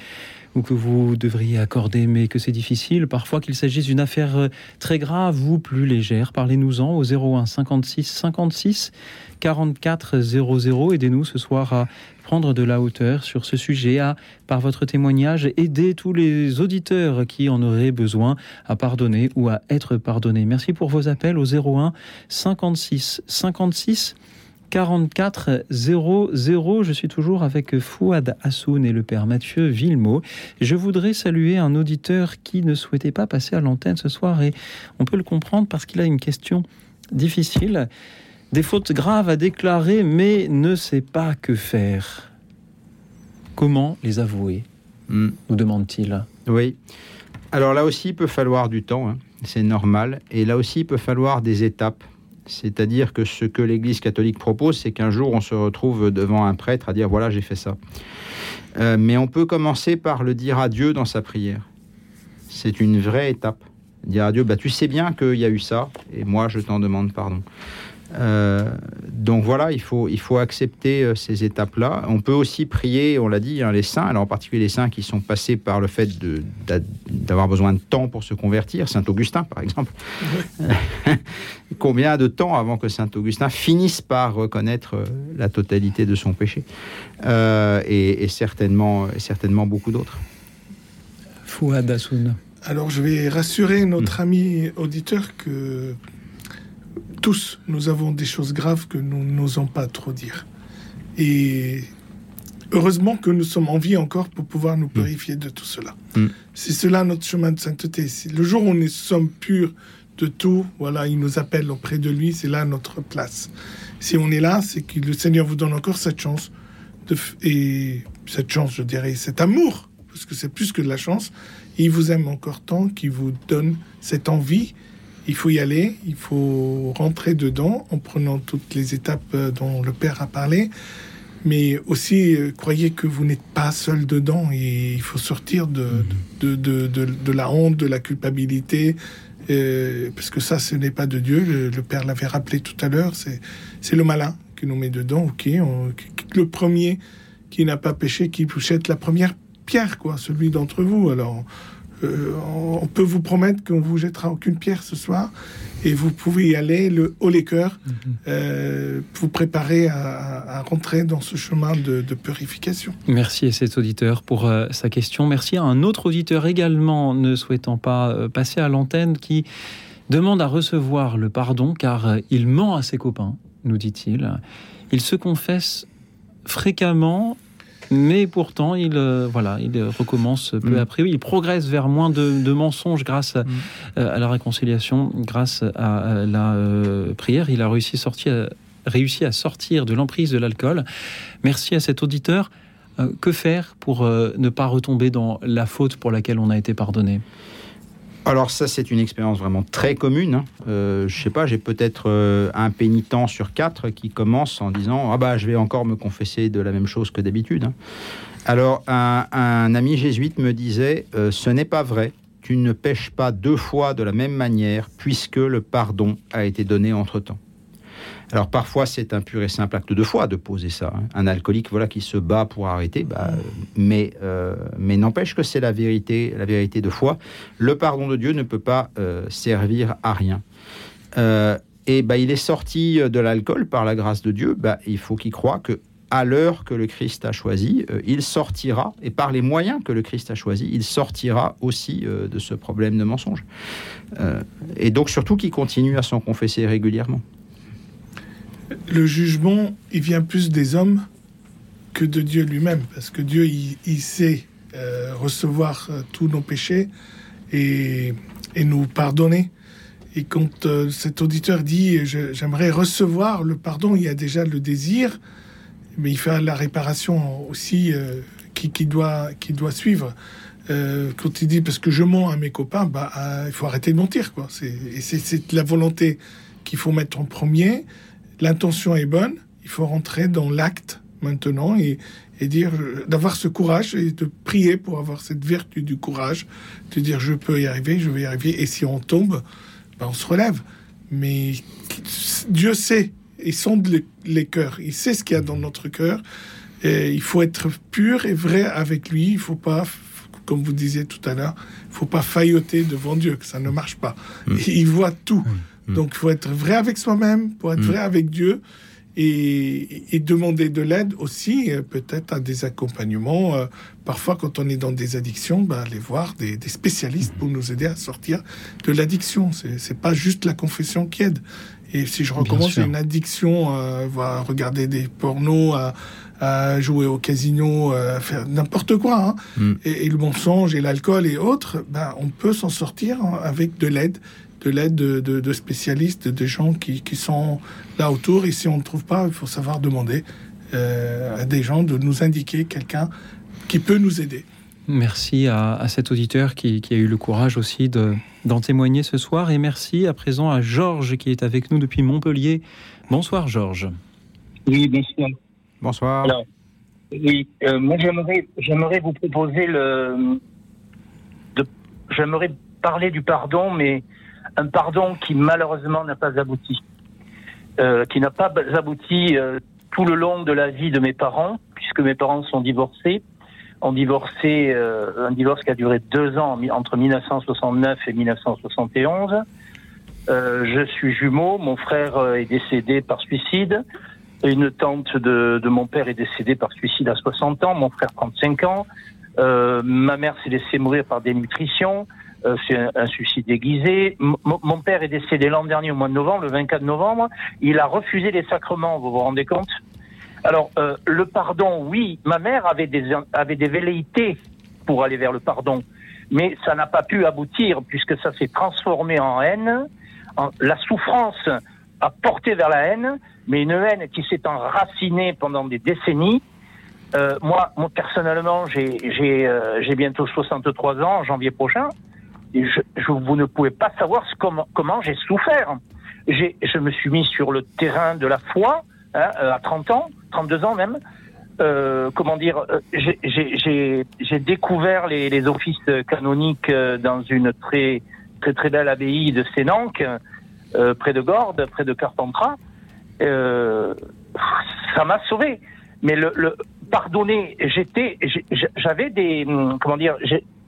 que vous devriez accorder, mais que c'est difficile, parfois qu'il s'agisse d'une affaire très grave ou plus légère. Parlez-nous-en au 01 56 56 44 00. Aidez-nous ce soir à prendre de la hauteur sur ce sujet, à, par votre témoignage, aider tous les auditeurs qui en auraient besoin à pardonner ou à être pardonnés. Merci pour vos appels au 01 56 56 44 00. Je suis toujours avec Fouad Hassoun et le père Mathieu Villemot. Je voudrais saluer un auditeur qui ne souhaitait pas passer à l'antenne ce soir et on peut le comprendre parce qu'il a une question difficile. Des fautes graves à déclarer mais ne sait pas que faire. Comment les avouer Hmm. nous demande-t-il. Oui. Alors là aussi, il peut falloir du temps, hein. c'est normal. Et là aussi, il peut falloir des étapes. C'est-à-dire que ce que l'Église catholique propose, c'est qu'un jour, on se retrouve devant un prêtre à dire, voilà, j'ai fait ça. Euh, mais on peut commencer par le dire à Dieu dans sa prière. C'est une vraie étape. Dire à Dieu, bah, tu sais bien qu'il y a eu ça, et moi, je t'en demande pardon. Euh, donc voilà, il faut, il faut accepter euh, ces étapes-là. On peut aussi prier, on l'a dit, hein, les saints, alors en particulier les saints qui sont passés par le fait d'avoir besoin de temps pour se convertir, Saint Augustin par exemple. Combien de temps avant que Saint Augustin finisse par reconnaître euh, la totalité de son péché? Euh, et, et certainement, et certainement beaucoup d'autres. Fouad. Alors je vais rassurer notre ami auditeur que tous nous avons des choses graves que nous n'osons pas trop dire. Et heureusement que nous sommes en vie encore pour pouvoir nous purifier de tout cela. Mm. C'est cela notre chemin de sainteté. Le jour où nous sommes purs de tout, voilà, il nous appelle auprès de lui, c'est là notre place. Si on est là, c'est que le Seigneur vous donne encore cette chance, de et cette chance, je dirais, cet amour, parce que c'est plus que de la chance. Il vous aime encore tant qu'il vous donne cette envie. Il faut y aller, il faut rentrer dedans en prenant toutes les étapes euh, dont le Père a parlé. Mais aussi, euh, croyez que vous n'êtes pas seul dedans et il faut sortir de, de, de, de, de la honte, de la culpabilité, euh, parce que ça, ce n'est pas de Dieu. Le, le Père l'avait rappelé tout à l'heure, c'est le malin qui nous met dedans. Ok, on- le premier qui n'a pas péché, qui vous jette la première pierre, quoi, celui d'entre vous. Alors, euh, on peut vous promettre qu'on vous jettera aucune pierre ce soir et vous pouvez y aller le haut les cœurs, euh, vous préparer à, à rentrer dans ce chemin de, de purification. Merci à cet auditeur pour euh, sa question. Merci à un autre auditeur également ne souhaitant pas passer à l'antenne qui demande à recevoir le pardon car il ment à ses copains, nous dit-il. Il se confesse fréquemment. Mais pourtant, il, euh, voilà, il euh, recommence peu Mm. après. Il progresse vers moins de, de mensonges grâce à, Mm. euh, à la réconciliation, grâce à la euh, prière. Il a réussi, sorti à- réussi à sortir de l'emprise de l'alcool. Merci à cet auditeur. Que faire pour ne pas retomber dans la faute pour laquelle on a été pardonné? Alors ça, c'est une expérience vraiment très commune. hein. Euh, je sais pas, j'ai peut-être euh, un pénitent sur quatre qui commence en disant ah bah je vais encore me confesser de la même chose que d'habitude. hein. Alors un, ami jésuite me disait euh, ce n'est pas vrai. Tu ne pêches pas deux fois de la même manière puisque le pardon a été donné entre temps. Alors parfois c'est un pur et simple acte de foi de poser ça. hein. Un alcoolique voilà qui se bat pour arrêter, bah, euh, mais n'empêche que c'est la vérité, la vérité de foi. Le pardon de Dieu ne peut pas euh, servir à rien. Euh, et bah, il est sorti de l'alcool par la grâce de Dieu. Bah, il faut qu'il croie que à l'heure que le Christ a choisi, il sortira, et par les moyens que le Christ a choisis, il sortira aussi de ce problème de mensonge. Et donc surtout qu'il continue à s'en confesser régulièrement. Le jugement, il vient plus des hommes que de Dieu lui-même, parce que Dieu, il, sait euh, recevoir euh, tous nos péchés et, nous pardonner. Et quand euh, cet auditeur dit j'aimerais recevoir le pardon, il y a déjà le désir, mais il fait la réparation aussi qui, doit, suivre. Quand il dit parce que je mens à mes copains, bah, il faut arrêter de mentir. Et c'est, c'est la volonté qu'il faut mettre en premier. L'intention est bonne, il faut rentrer dans l'acte maintenant et, et dire d'avoir ce courage et de prier pour avoir cette vertu du courage, de dire je peux y arriver, je vais y arriver. Et si on tombe, bah, on se relève. Mais Dieu sait, il sonde les, les cœurs, il sait ce qu'il y a dans notre cœur. Et il faut être pur et vrai avec lui. Il faut pas, comme vous disiez tout à l'heure, il faut pas failloter devant Dieu, que ça ne marche pas. Il voit tout. Donc il faut être vrai avec soi-même, pour être Mm. vrai avec Dieu. Et, et demander de l'aide aussi, euh, peut-être à des accompagnements. Euh, parfois, quand on est dans des addictions, bah, aller voir des, des spécialistes pour nous aider à sortir de l'addiction. C'est pas juste la confession qui aide. Et si je recommence une addiction, euh, regarder des pornos, à, à jouer au casino, euh, faire n'importe quoi, hein, Mm. et, et le mensonge et l'alcool et autres, ben, on peut s'en sortir hein, avec de l'aide, de l'aide de, de- de spécialistes, de gens qui, qui sont là autour. Et si on ne trouve pas, il faut savoir demander euh, à des gens de nous indiquer quelqu'un qui peut nous aider. Merci à, à cet auditeur qui, qui a eu le courage aussi de- d'en témoigner ce soir. Et merci à présent à Georges qui est avec nous depuis Montpellier. Bonsoir Georges. Oui, bonsoir. Bonsoir. Alors, oui, euh, moi j'aimerais, j'aimerais vous proposer le, de- j'aimerais parler du pardon, mais un pardon qui malheureusement n'a pas abouti, Euh, qui n'a pas abouti euh, tout le long de la vie de mes parents, puisque mes parents sont divorcés, ont divorcé, euh, un divorce qui a duré deux ans entre 1969 et 1971. Euh, je suis jumeau, mon frère est décédé par suicide. Une tante de, de mon père est décédée par suicide à 60 ans, mon frère 35 ans. Ma mère s'est laissée mourir par dénutrition. Euh, c'est un, un suicide déguisé. M- mon- père est décédé l'an dernier au mois de novembre, le 24 novembre. Il a refusé les sacrements, vous vous rendez compte? Alors, euh, le pardon, oui, ma mère avait des, avait des velléités pour aller vers le pardon, mais ça n'a pas pu aboutir puisque ça s'est transformé en haine. En- la souffrance a porté vers la haine, mais une haine qui s'est enracinée pendant des décennies. Euh, moi, moi, personnellement, j'ai euh, bientôt 63 ans en janvier prochain. Je, je- vous ne pouvez pas savoir ce, comment, comment j'ai souffert. J'ai- Je me suis mis sur le terrain de la foi hein, euh, à 30 ans, 32 ans même. Euh, comment dire euh, j'ai- découvert les, les offices canoniques euh, dans une très très très belle abbaye de Sénanque, euh, près de Gordes, près de Carpentras. Euh, ça m'a sauvé. Mais le, le pardonner, j'étais, j'avais des, hum, comment dire,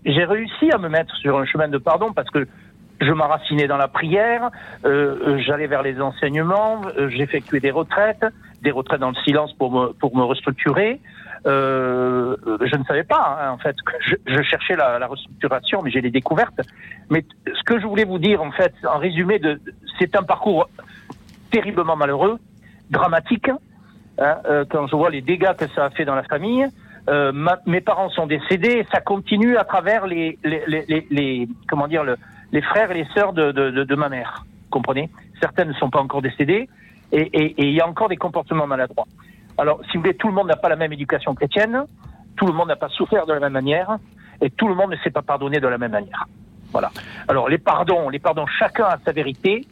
j'ai- réussi à me mettre sur un chemin de pardon parce que je m'enracinais dans la prière, euh, j'allais vers les enseignements, euh, j'effectuais des retraites, des retraites dans le silence pour me, pour me restructurer. Euh, je ne savais pas, hein, en fait, que je, je cherchais la, la restructuration, mais j'ai les découvertes. Mais ce que je voulais vous dire, en fait, en résumé, de, c'est un parcours terriblement malheureux, dramatique. hein, euh, quand je vois les dégâts que ça a fait dans la famille, euh, ma- mes parents sont décédés, ça continue à travers les, comment dire, le- les frères et les sœurs de, ma mère. Comprenez? Certaines ne sont pas encore décédées, et et- et il y a encore des comportements maladroits. Alors, si vous voulez, tout le monde n'a pas la même éducation chrétienne, tout le monde n'a pas souffert de la même manière, et tout le monde ne s'est pas pardonné de la même manière. Voilà. Alors, les pardons, les pardons, chacun a sa vérité,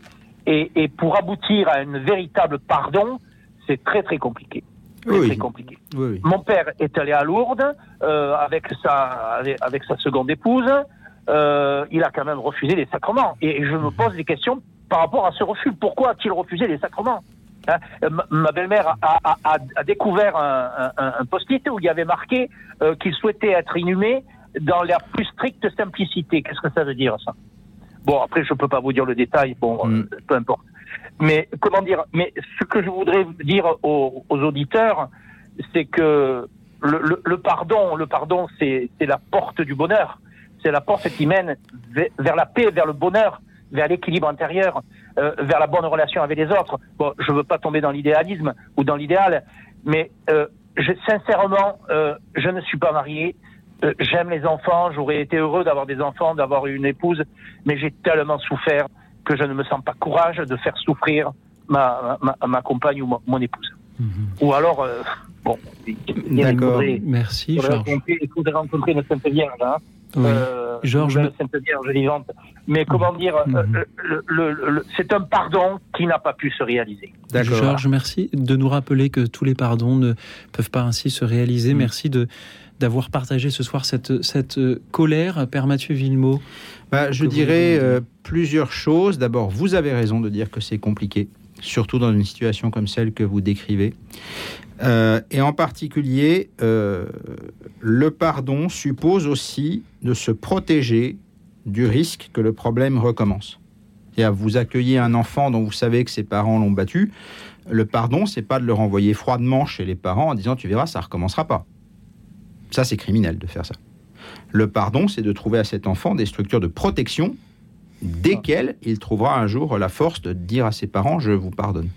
et, et pour aboutir à un véritable pardon, c'est très très compliqué. Très, Oui. très compliqué. Oui, oui. Mon père est allé à Lourdes euh, avec sa avec, sa seconde épouse. Euh, il a quand même refusé les sacrements. Et je me pose des questions par rapport à ce refus. Pourquoi a-t-il refusé les sacrements Hein, euh, ma- belle-mère a, a- a- a découvert un, un- un post-it où il y avait marqué euh, qu'il souhaitait être inhumé dans la plus stricte simplicité. Qu'est-ce que ça veut dire ça? Bon, après, je peux pas vous dire le détail. Bon, euh, peu importe. Mais comment dire Mais ce que je voudrais dire aux, aux auditeurs, c'est que le, le- le pardon, le pardon, c'est la porte du bonheur. C'est la porte qui mène ve- vers la paix, vers le bonheur, vers l'équilibre intérieur, euh, vers la bonne relation avec les autres. Bon, je veux pas tomber dans l'idéalisme ou dans l'idéal, mais euh, je, sincèrement, euh, je ne suis pas marié. Euh, J'aime les enfants. J'aurais été heureux d'avoir des enfants, d'avoir une épouse, mais j'ai tellement souffert que je ne me sens pas courage de faire souffrir ma, ma, ma compagne ou ma- mon épouse. Ou alors, euh, bon, il D'accord. faudrait- Merci, il faudrait Il faudrait rencontrer une Sainte Vierge, hein. Oui. Euh, Georges, une Sainte Vierge vivante. Mais comment dire, euh, le- le- le- c'est un pardon qui n'a pas pu se réaliser. Georges, merci de nous rappeler que tous les pardons ne peuvent pas ainsi se réaliser. Merci de d'avoir partagé ce soir cette, cette euh, colère. Père Mathieu Villemot. Bah, je vous- dirais euh, plusieurs choses. D'abord, vous avez raison de dire que c'est compliqué, surtout dans une situation comme celle que vous décrivez. Euh, et en particulier, euh, le pardon suppose aussi de se protéger du risque que le problème recommence. C'est-à-dire, vous accueillez un enfant dont vous savez que ses parents l'ont battu. Le pardon, c'est pas de le renvoyer froidement chez les parents en disant tu verras, ça recommencera pas. Ça, c'est criminel de faire ça. Le pardon, c'est de trouver à cet enfant des structures de protection desquelles il trouvera un jour la force de dire à ses parents je vous pardonne.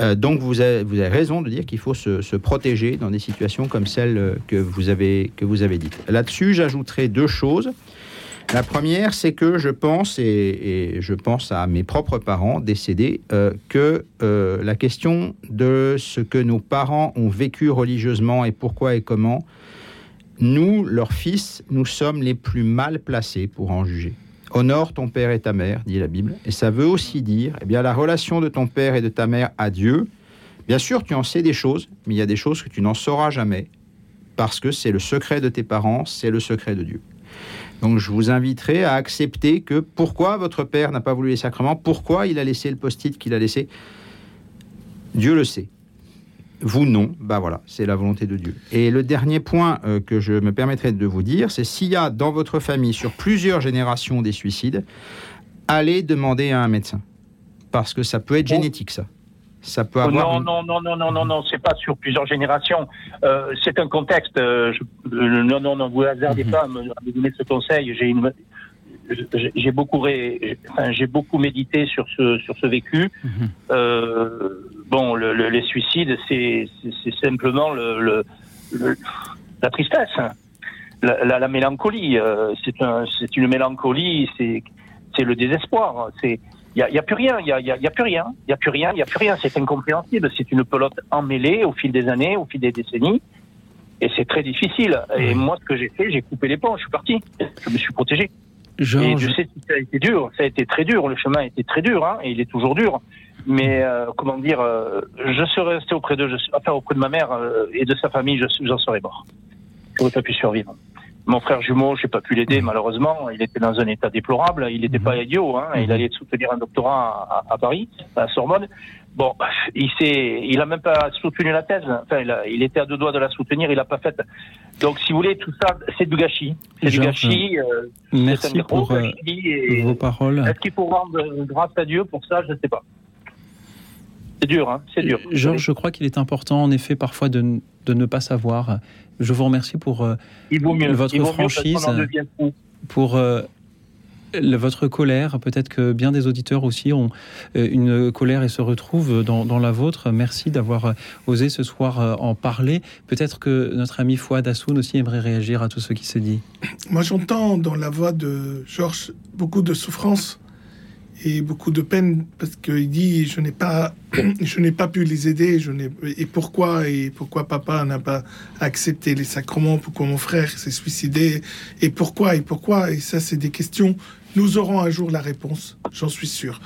Euh, donc vous avez, raison de dire qu'il faut se, protéger dans des situations comme celle euh, que vous avez, que vous avez. Là-dessus, j'ajouterai deux choses. La première, c'est que je pense, et, je pense à mes propres parents décédés, euh, que la question de ce que nos parents ont vécu religieusement et pourquoi et comment, nous, leurs fils, nous sommes les plus mal placés pour en juger. Honore ton père et ta mère, dit la Bible. Et ça veut aussi dire, eh bien, la relation de ton père et de ta mère à Dieu. Bien sûr, tu en sais des choses, mais il y a des choses que tu n'en sauras jamais, parce que c'est le secret de tes parents, c'est le secret de Dieu. Donc, je vous inviterai à accepter que pourquoi votre père n'a pas voulu les sacrements, pourquoi il a laissé le post-it qu'il a laissé, Dieu le sait. Vous non, bah voilà, c'est la volonté de Dieu. Et le dernier point euh, que je me permettrai de vous dire, c'est s'il y a dans votre famille sur plusieurs générations des suicides, allez demander à un médecin. Parce que ça peut être génétique, ça. Ça peut Oh, avoir. non, une- non, non, non, non, non, non, c'est pas sur plusieurs générations. Euh, c'est un contexte. euh, je- euh, non, non, non, vous hasardez pas à me, à me donner ce conseil. J'ai une, j'ai- beaucoup, ré- enfin, j'ai beaucoup médité sur ce, sur ce vécu. Euh, bon, le- le- les suicides, c'est, c'est- simplement le, le- le- la tristesse, hein. la, la- la mélancolie. euh, c'est un, c'est une mélancolie. C'est, c'est le désespoir. C'est, il y a, y a plus rien. Il y a, y a- y a plus rien. Il y a plus rien. Il y a plus rien. C'est incompréhensible. C'est une pelote emmêlée au fil des années, au fil des décennies. Et c'est très difficile. Et moi, ce que j'ai fait, j'ai coupé les ponts. Je suis parti. Je me suis protégé. Et je sais que ça a été dur, ça a été très dur, le chemin a été très dur, hein, et il est toujours dur. Mais euh, comment dire, euh, je serais resté auprès de, je, enfin auprès de ma mère euh, et de sa famille, je- j'en serais mort. J'aurais pas pu survivre. Mon frère jumeau, j'ai pas pu l'aider malheureusement. Il était dans un état déplorable. Il n'était pas idiot. Hein. Il allait soutenir un doctorat à, à Paris, à Sorbonne. Bon, il s'est, il a même pas soutenu la thèse. Enfin, il, a- il était à deux doigts de la soutenir. Il l'a pas faite. Donc, si vous voulez, tout ça, c'est du gâchis. C'est du gâchis. euh, c'est Merci pour euh, et- vos paroles. Est-ce qu'il faut rendre grâce à Dieu pour ça? Je ne sais pas. C'est dur, hein. C'est dur. Georges, je crois qu'il est important, en effet, parfois de, de ne pas savoir. Je vous remercie pour euh, Il vaut mieux. votre Il vaut franchise, pour euh, le- votre colère. Peut-être que bien des auditeurs aussi ont euh, une colère et se retrouvent dans, dans la vôtre. Merci d'avoir osé ce soir euh, en parler. Peut-être que notre ami Fouad Assoun aussi aimerait réagir à tout ce qui se dit. Moi, j'entends dans la voix de Georges beaucoup de souffrance et beaucoup de peine parce qu'il dit je n'ai pas, je n'ai pas pu les aider. Je n'ai et pourquoi et pourquoi papa n'a pas accepté les sacrements, pourquoi mon frère s'est suicidé et pourquoi et pourquoi et ça c'est des questions. Nous aurons un jour la réponse, j'en suis sûr.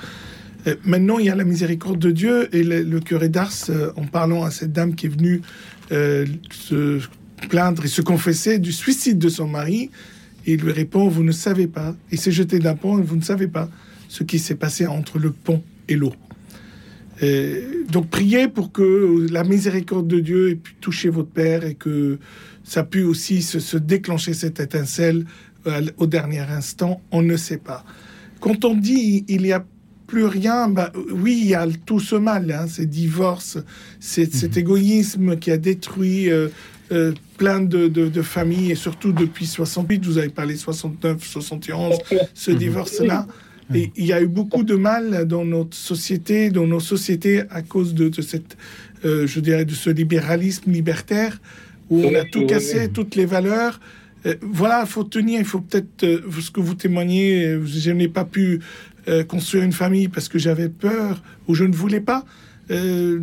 Euh, maintenant, il y a la miséricorde de Dieu et le, curé d'Ars, euh, en parlant à cette dame qui est venue euh, se plaindre et se confesser du suicide de son mari, il lui répond Vous ne savez pas. Il s'est jeté d'un pont vous ne savez pas ce qui s'est passé entre le pont et l'eau. Donc priez pour que la miséricorde de Dieu ait pu toucher votre père et que ça pu aussi se, se déclencher cette étincelle euh, au dernier instant. On ne sait pas. Quand on dit il y a plus rien, bah, oui, il y a tout ce mal, hein, ces divorces, c'est cet égoïsme qui a détruit euh, euh, plein de, de- de familles, et surtout depuis 68, vous avez parlé 69, 71, ce divorce-là. Et il y a eu beaucoup de mal dans notre société, dans nos sociétés, à cause de, de cette, euh, je dirais, de ce libéralisme libertaire où on a tout cassé, toutes les valeurs. Euh, voilà, il faut tenir, il faut peut-être, euh, ce que vous témoignez, je n'ai pas pu construire une famille parce que j'avais peur ou je ne voulais pas. Je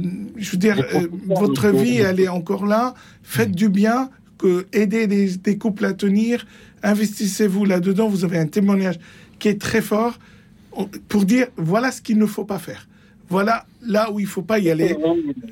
veux dire, votre vie, elle est encore là. Faites du bien, que aidez des, des couples à tenir. Investissez-vous là-dedans. Vous avez un témoignage qui est très fort pour dire voilà ce qu'il ne faut pas faire. Voilà là où il faut pas y aller.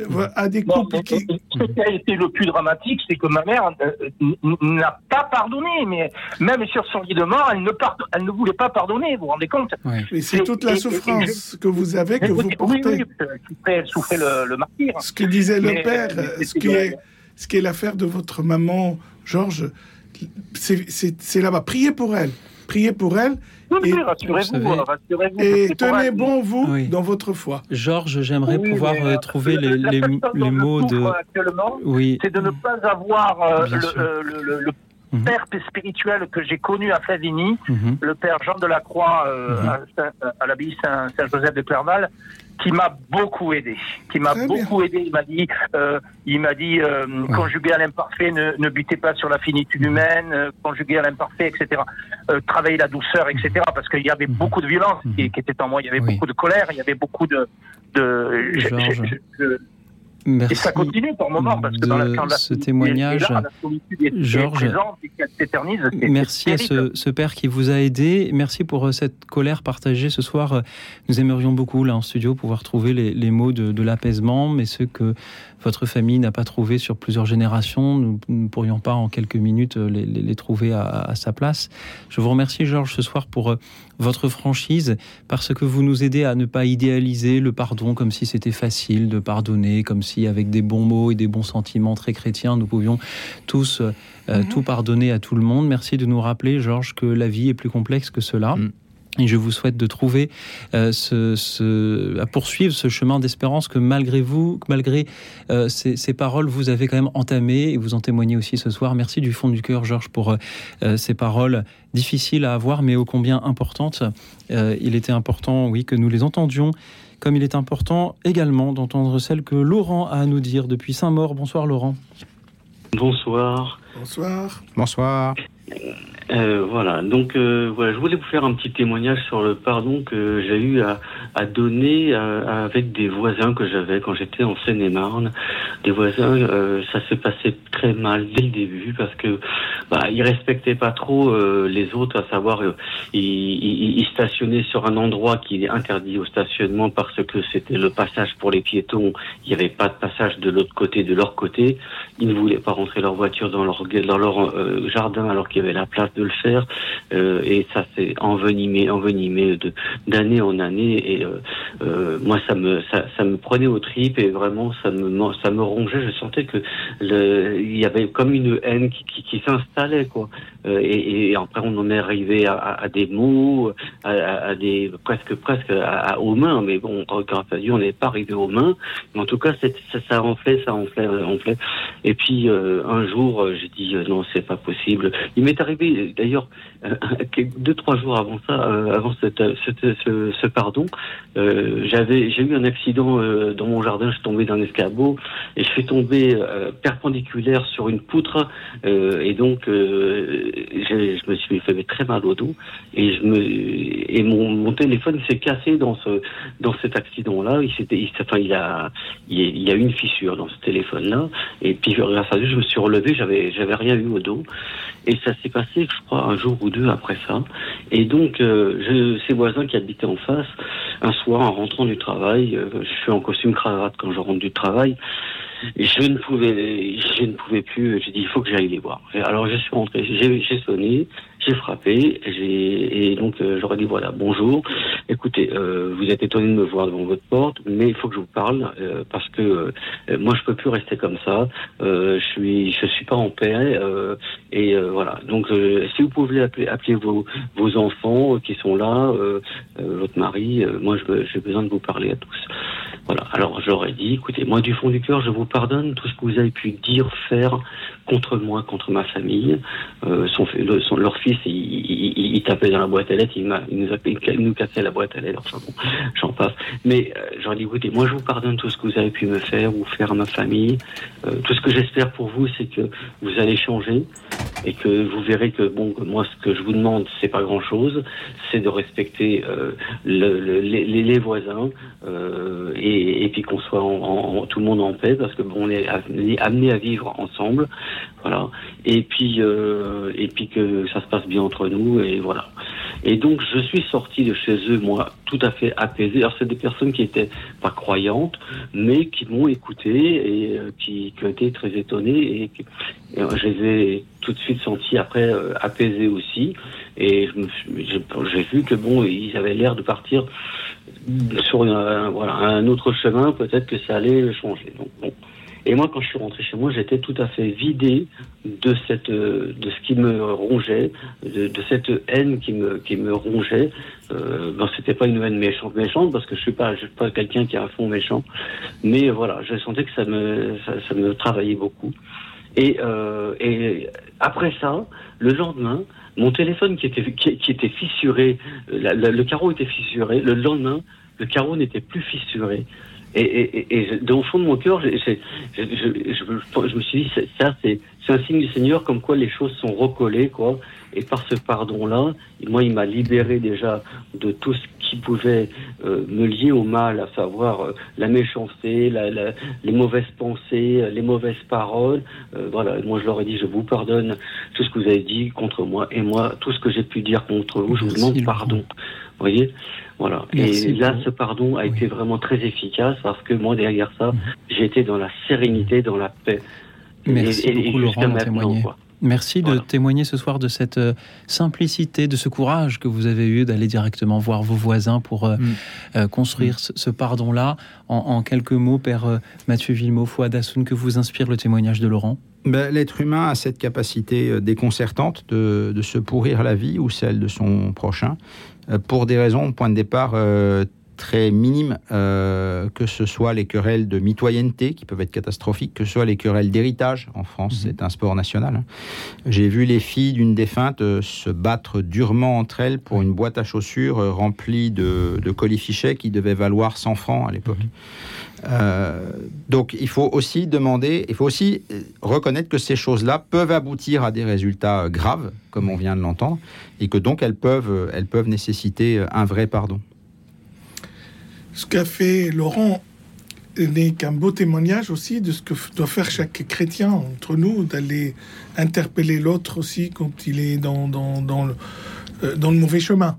Euh, À des couples qui. Ce qui a été le plus dramatique, c'est que ma mère euh, n- n'a pas pardonné, mais même sur son lit de mort, elle ne, pardon- elle ne voulait pas pardonner, vous vous rendez compte? C'est toute la et- et- souffrance que vous avez, que vous portez. Oui, oui, elle souffrait, le, le martyr. Ce que disait le père, euh, euh, ce qui est, ce qui est l'affaire de votre maman, Georges, c'est là-bas. Priez pour elle. Priez pour elle. Oui, rassurez-vous, savez- rassurez-vous. et tenez bon, vous, dans votre foi. Georges, j'aimerais Oui, pouvoir mais, euh, euh, trouver la- les, la les- mots de. Actuellement, Oui. c'est de ne pas avoir euh, le, euh, le- le- le Mhm. père spirituel que j'ai connu à Favigny, Mhm. le père Jean de la Croix euh, Mhm. à, l'abbaye Saint- Saint-Joseph de Clerval, qui m'a beaucoup aidé, qui m'a bien. beaucoup aidé. Il m'a dit, euh, il m'a dit, euh, conjuguer à l'imparfait, ne, ne butez pas sur la finitude Mhm. humaine, euh, conjuguer à l'imparfait, etc. Euh, travailler la douceur, etc. Parce qu'il y avait Mhm. beaucoup de violence qui, qui était en moi. Il y avait beaucoup de colère, il y avait beaucoup de, de Merci et ça continue par moment parce que dans la, de quand la ce témoignage. est là, la solitude est, est Georges. présente et qu'elle s'éternise. c'est- Merci à ce, ce père qui vous a aidé. Merci pour euh, cette colère partagée ce soir. Euh, Nous aimerions beaucoup, là en studio, pouvoir trouver les, les mots de, de l'apaisement, mais ceux que votre famille n'a pas trouvé sur plusieurs générations, nous ne pourrions pas en quelques minutes euh, les, les- les trouver à, à sa place. Je vous remercie, Georges, ce soir pour votre franchise, parce que vous nous aidez à ne pas idéaliser le pardon comme si c'était facile de pardonner, comme si avec des bons mots et des bons sentiments très chrétiens, nous pouvions tous euh, euh, tout pardonner à tout le monde. Merci de nous rappeler, Georges, que la vie est plus complexe que cela. Et je vous souhaite de trouver, euh, ce, ce- à poursuivre ce chemin d'espérance que malgré vous, que malgré euh, ces, ces paroles, vous avez quand même entamé et vous en témoignez aussi ce soir. Merci du fond du cœur, Georges, pour euh, ces paroles difficiles à avoir, mais ô combien importantes. Il était important, oui, que nous les entendions. Comme il est important également d'entendre celles que Laurent a à nous dire depuis Saint-Maur. Bonsoir Laurent. Bonsoir. Bonsoir. Bonsoir. Euh, voilà, donc euh, voilà, je voulais vous faire un petit témoignage sur le pardon que j'ai eu à, à donner euh, avec des voisins que j'avais quand j'étais en Seine-et-Marne. Des voisins, euh, ça s'est passé très mal dès le début parce que bah, ils respectaient pas trop euh, les autres, à savoir ils, ils- ils stationnaient sur un endroit qui est interdit au stationnement parce que c'était le passage pour les piétons. Il n'y avait pas de passage de l'autre côté, de leur côté. Ils ne voulaient pas rentrer leur voiture dans leur dans leur jardin alors qu'il y avait la place de le faire. Euh, et ça s'est envenimé, envenimé de d'année en année. Et euh, euh, moi, ça me ça, ça me prenait aux tripes et vraiment ça me ça me rongeait. Je sentais que il y avait comme une haine qui, s'installait quoi. Et, après, on en est arrivé à, des mots, à, des presque presque aux mains. Mais bon, grâce à Dieu, on n'est pas arrivé aux mains. Mais en tout cas, ça, ça enflait, ça enflait, ça enflait. Et puis un jour, j'ai dit non, c'est pas possible. M'est arrivé euh, d'ailleurs euh, deux trois jours avant ça, euh, avant cette, cette- ce, ce pardon, euh, j'avais j'ai eu un accident euh, dans mon jardin. Je suis tombé d'un escabeau et je suis tombé euh, perpendiculaire sur une poutre euh, et donc euh, je me suis fait très mal au dos et je me et mon, mon téléphone s'est cassé dans ce dans cet accident là. Il s'était il, enfin il a il y a- il une fissure dans ce téléphone là et puis grâce à Dieu je me suis relevé. J'avais j'avais rien eu au dos et ça s'est passé je crois un jour ou deux après ça et donc euh, voisins qui habitaient en face un soir en rentrant du travail euh, je suis en costume cravate quand je rentre du travail je ne pouvais, je ne pouvais plus. J'ai dit, il faut que j'aille les voir. Alors je suis rentré, j'ai sonné, j'ai frappé, j'ai et donc euh, j'aurais dit voilà, bonjour. Écoutez, euh, vous êtes étonné de me voir devant votre porte, mais il faut que je vous parle euh, parce que euh, moi je peux plus rester comme ça. Euh, je suis, je suis pas en paix euh, et voilà. Donc si vous pouvez appeler, appeler vos, vos enfants qui sont là, votre mari, moi j'ai besoin de vous parler à tous. Voilà. Alors j'aurais dit, écoutez, moi du fond du cœur, je vous pardonne tout ce que vous avez pu dire, faire contre moi, contre ma famille. Euh, son, son- leur fils, il, il- il- tapait dans la boîte à lettres, il, nous, a, nous cassait la boîte à lettres. Enfin bon, j'en passe. Mais euh, j'aurais dit, écoutez, moi je vous pardonne tout ce que vous avez pu me faire ou faire à ma famille. Euh, tout ce que j'espère pour vous, c'est que vous allez changer et que vous verrez que bon, moi ce que je vous demande, c'est pas grand chose, c'est de respecter euh, le- le- les, les- voisins euh, et, et puis qu'on soit en, en- tout le monde en paix parce que bon, on est amené à vivre ensemble, voilà. Et puis euh, et puis que ça se passe bien entre nous et voilà. Et donc je suis sorti de chez eux moi tout à fait apaisé. Alors c'est des personnes qui étaient pas croyantes, mais qui m'ont écouté et euh, qui, qui ont été très étonnées et, je les ai tout de suite sentis après euh, apaisés aussi. Et j'ai vu que bon, ils avaient l'air de partir sur un, voilà, un autre chemin, peut-être que ça allait changer. Donc, bon. Et moi, quand je suis rentré chez moi, j'étais tout à fait vidé de cette, euh, de ce qui me rongeait, de, de cette haine qui me, qui me rongeait. Euh, ben, c'était pas une haine méchante, méchante, parce que je suis pas, je suis pas quelqu'un qui a un fond méchant. Mais voilà, je sentais que ça me, ça, ça me travaillait beaucoup. Et, euh, et après ça, le lendemain, mon téléphone qui était, qui, était fissuré, euh, le carreau était fissuré. Le lendemain, le carreau n'était plus fissuré. Et, et, et, dans le fond de mon cœur, je, je, je, je me suis dit, ça, c'est c'est un signe du Seigneur, comme quoi les choses sont recollées, quoi. Et par ce pardon-là, moi, il m'a libéré déjà de tout ce qui pouvait euh, me lier au mal, à savoir euh, la méchanceté, la, la- les mauvaises pensées, les mauvaises paroles. Euh, voilà, moi, je leur ai dit, je vous pardonne tout ce que vous avez dit contre moi, et moi, tout ce que j'ai pu dire contre vous, je vous demande pardon. Vous voyez voilà. Merci et là, ce pardon a été vraiment très efficace parce que moi, derrière ça, j'ai été dans la sérénité, dans la paix. Merci Et- et- et beaucoup Laurent maintenant, témoigner. quoi. Merci de témoigner ce soir de cette euh, simplicité, de ce courage que vous avez eu d'aller directement voir vos voisins pour euh, euh, construire ce, ce pardon-là. En, en quelques mots, Père Mathieu Villemot, Fouad Hassoun, que vous inspire le témoignage de Laurent? Ben, L'être humain a cette capacité déconcertante de, de se pourrir la vie ou celle de son prochain pour des raisons, point de départ, euh, très minimes, euh, que ce soit les querelles de mitoyenneté qui peuvent être catastrophiques, que ce soit les querelles d'héritage. En France, c'est un sport national. J'ai vu les filles d'une défunte euh, se battre durement entre elles pour une boîte à chaussures euh, remplie de, de colifichets qui devait valoir 100 francs à l'époque. Euh, donc il faut aussi demander, il faut aussi reconnaître que ces choses-là peuvent aboutir à des résultats graves, comme on vient de l'entendre, et que donc elles peuvent, elles peuvent nécessiter un vrai pardon. Ce qu'a fait Laurent n'est qu'un beau témoignage aussi de ce que doit faire chaque chrétien entre nous, d'aller interpeller l'autre aussi quand il est dans, dans, dans, le, euh, dans le mauvais chemin.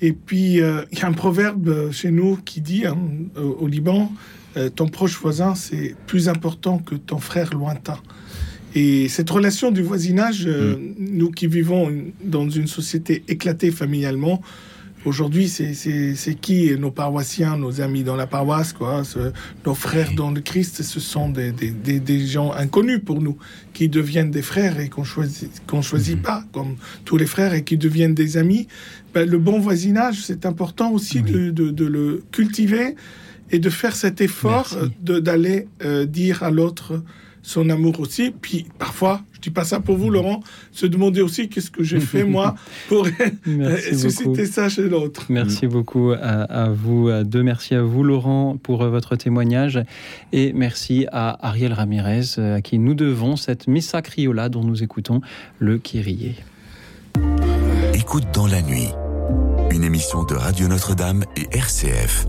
Et puis, euh, il y a un proverbe chez nous qui dit, hein, au Liban, euh, ton proche voisin, c'est plus important que ton frère lointain. Et cette relation du voisinage, euh, nous qui vivons dans une société éclatée familialement, aujourd'hui, c'est- qui nos paroissiens, nos amis dans la paroisse, quoi, ce- nos frères dans le Christ, ce sont des, des- des- des gens inconnus pour nous, qui deviennent des frères et qu'on choisit, qu'on choisit pas, comme tous les frères, et qui deviennent des amis. Ben, le bon voisinage, c'est important aussi de, de- de le cultiver et de faire cet effort d'aller euh, dire à l'autre son amour aussi. Puis parfois, je dis pas ça pour vous, Laurent, se demander aussi qu'est-ce que j'ai fait moi pour Merci susciter beaucoup. ça chez l'autre. Merci beaucoup à, à vous deux. Merci à vous, Laurent, pour euh, votre témoignage. Et merci à Ariel Ramirez, euh, à qui nous devons cette Missa Criolla dont nous écoutons le Kyrie. Écoute dans la nuit. Une émission de Radio Notre-Dame et RCF.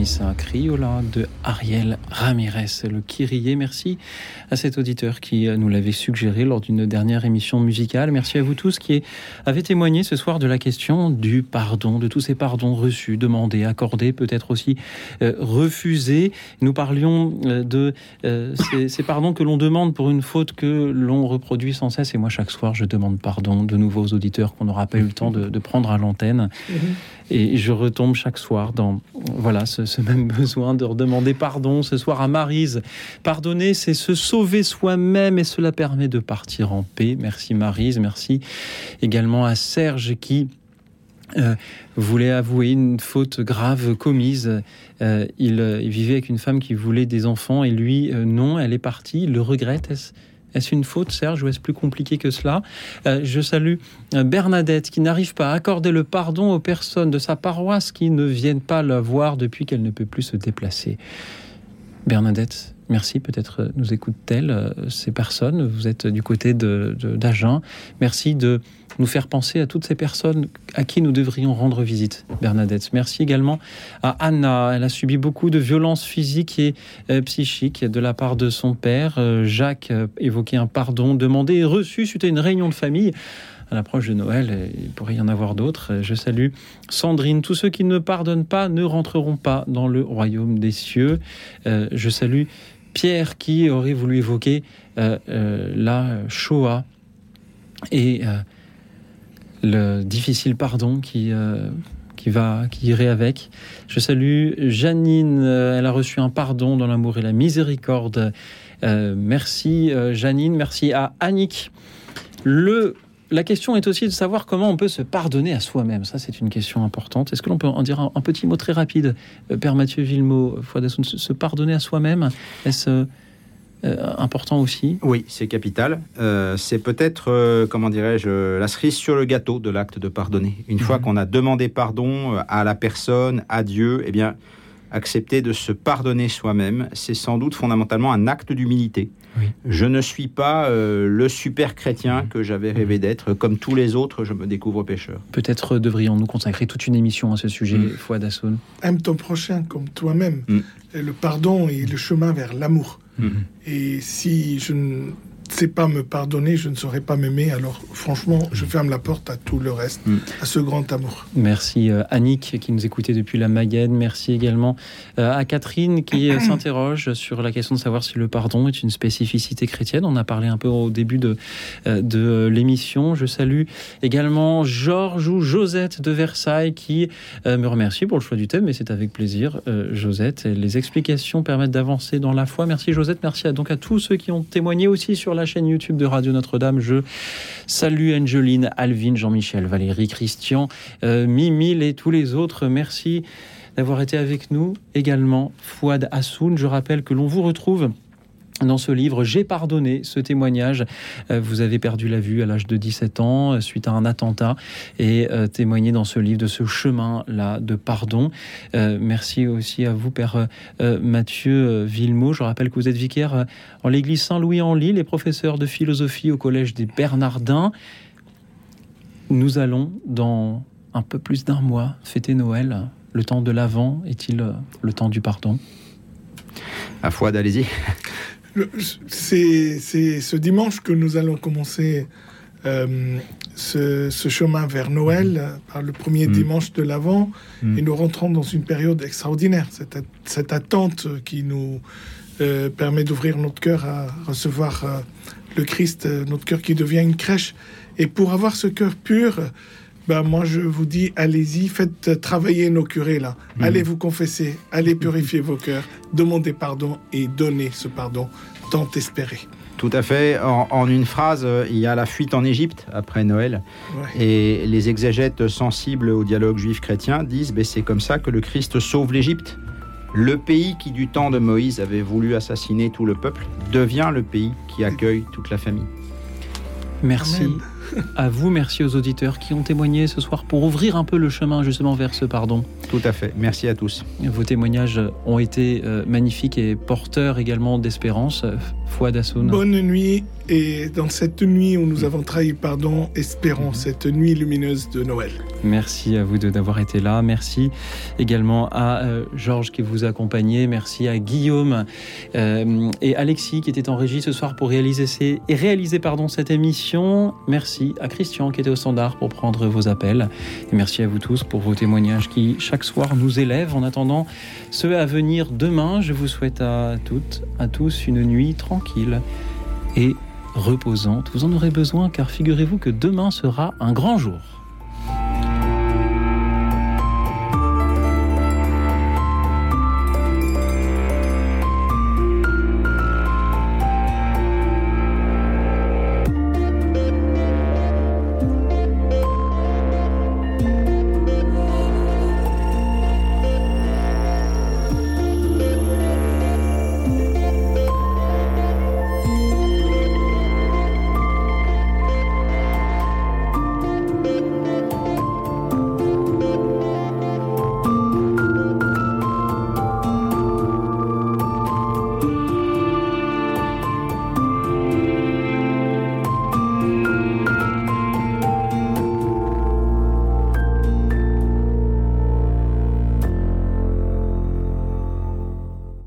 Missa criolla de Ariel Ramirez, le Kyrie. Merci à cet auditeur qui nous l'avait suggéré lors d'une dernière émission musicale. Merci à vous tous qui avez témoigné ce soir de la question du pardon, de tous ces pardons reçus, demandés, accordés, peut-être aussi euh, refusés. Nous parlions euh, de euh, ces, ces pardons que l'on demande pour une faute que l'on reproduit sans cesse. Et moi, chaque soir, je demande pardon de nouveaux auditeurs qu'on n'aura pas eu le temps de, de prendre à l'antenne. Et je retombe chaque soir dans voilà ce, ce même besoin de redemander pardon. Ce soir à Marise, pardonner, c'est se sauver soi-même et cela permet de partir en paix. Merci Marise, merci également à Serge qui euh, voulait avouer une faute grave commise. Euh, il, euh, il vivait avec une femme qui voulait des enfants et lui, non, elle est partie. Il le regrette. Est-ce une faute, Serge, ou est-ce plus compliqué que cela? Je salue Bernadette qui n'arrive pas à accorder le pardon aux personnes de sa paroisse qui ne viennent pas la voir depuis qu'elle ne peut plus se déplacer. Bernadette, merci. Peut-être euh, nous écoute-t-elle euh, ces personnes. Vous êtes du côté d'Agen. Merci de nous faire penser à toutes ces personnes à qui nous devrions rendre visite, Bernadette. Merci également à Anna. Elle a subi beaucoup de violences physiques et euh, psychiques de la part de son père. Jacques évoquait un pardon demandé et reçu suite à une réunion de famille. À l'approche de Noël, et il pourrait y en avoir d'autres. Euh, Je salue Sandrine. Tous ceux qui ne pardonnent pas ne rentreront pas dans le royaume des cieux. Euh, je salue Pierre qui aurait voulu évoquer euh, la Shoah et le difficile pardon qui, qui, va, qui irait avec. Je salue Janine, elle a reçu un pardon dans l'amour et la miséricorde. Merci Janine, merci à Annick. Le, la question est aussi de savoir comment on peut se pardonner à soi-même. Ça, c'est une question importante. Est-ce que l'on peut en dire un, un petit mot très rapide, euh, Père Mathieu Villemot, Fouadassoun, se, pardonner à soi-même Est-ce euh, euh, important aussi? Oui, c'est capital. Euh, c'est peut-être, euh, comment dirais-je, la cerise sur le gâteau de l'acte de pardonner. Une fois qu'on a demandé pardon à la personne, à Dieu, eh bien, accepter de se pardonner soi-même, c'est sans doute fondamentalement un acte d'humilité. Je ne suis pas euh, le super chrétien que j'avais rêvé d'être. Comme tous les autres, je me découvre pécheur. Peut-être devrions-nous consacrer toute une émission à ce sujet, Mm. Fouadassoun. Aime ton prochain comme toi-même. Mm. Et le pardon est le chemin vers l'amour. Mhm. Et si je ne sais pas me pardonner, je ne saurais pas m'aimer. Alors franchement, je ferme la porte à tout le reste, Mm. à ce grand amour. Merci euh, Annick qui nous écoutait depuis la Mayenne. Merci également euh, à Catherine qui s'interroge sur la question de savoir si le pardon est une spécificité chrétienne. On a parlé un peu au début de, euh, de l'émission. Je salue également Georges ou Josette de Versailles qui me remercie pour le choix du thème, mais c'est avec plaisir, Josette. Les explications permettent d'avancer dans la foi. Merci Josette. Merci à, donc à tous ceux qui ont témoigné aussi sur la chaîne YouTube de Radio Notre-Dame. Je salue Angeline, Alvin, Jean-Michel, Valérie, Christian, euh, Mimile et tous les autres. Merci d'avoir été avec nous également. Fouad Hassoun, je rappelle que l'on vous retrouve dans ce livre, J'ai pardonné ce témoignage. Euh, vous avez perdu la vue à l'âge de 17 ans euh, suite à un attentat et euh, témoigné dans ce livre de ce chemin-là de pardon. Merci aussi à vous, Père Mathieu Villemot. Je rappelle que vous êtes vicaire en l'église Saint-Louis en Lille et professeur de philosophie au collège des Bernardins. Nous allons, dans un peu plus d'un mois, fêter Noël. Le temps de l'Avent est-il le temps du pardon? À foi, allez-y. C'est ce dimanche que nous allons commencer euh, ce, ce chemin vers Noël par le premier Mm. dimanche de l'Avent Mm. et nous rentrons dans une période extraordinaire. Cette, at- cette attente qui nous euh, permet d'ouvrir notre cœur à recevoir euh, le Christ, notre cœur qui devient une crèche. Et pour avoir ce cœur pur, ben moi je vous dis, allez-y, faites travailler nos curés là. Mhm. Allez vous confesser, allez purifier vos cœurs, demandez pardon et donnez ce pardon tant espéré. Tout à fait. En, en une phrase, euh, il y a la fuite en Égypte après Noël. Ouais. Et les exégètes sensibles au dialogue juif-chrétien disent ben, c'est comme ça que le Christ sauve l'Égypte. Le pays qui, du temps de Moïse, avait voulu assassiner tout le peuple, devient le pays qui accueille toute la famille. Merci à vous, merci aux auditeurs qui ont témoigné ce soir pour ouvrir un peu le chemin justement vers ce pardon. Tout à fait. Merci à tous. Vos témoignages ont été euh, magnifiques et porteurs également d'espérance. Foi d'Assoun. Bonne nuit. Et dans cette nuit où nous avons trahi, pardon, espérons cette nuit lumineuse de Noël. Merci à vous deux d'avoir été là. Merci également à euh, Georges qui vous accompagnait. Merci à Guillaume euh, et Alexis qui étaient en régie ce soir pour réaliser, ces, et réaliser pardon, cette émission. Merci à Christian qui était au standard pour prendre vos appels. Et merci à vous tous pour vos témoignages qui chaque soir nous élèvent. En attendant ceux à venir demain, je vous souhaite à toutes, à tous une nuit et reposante. Vous en aurez besoin car figurez-vous que demain sera un grand jour.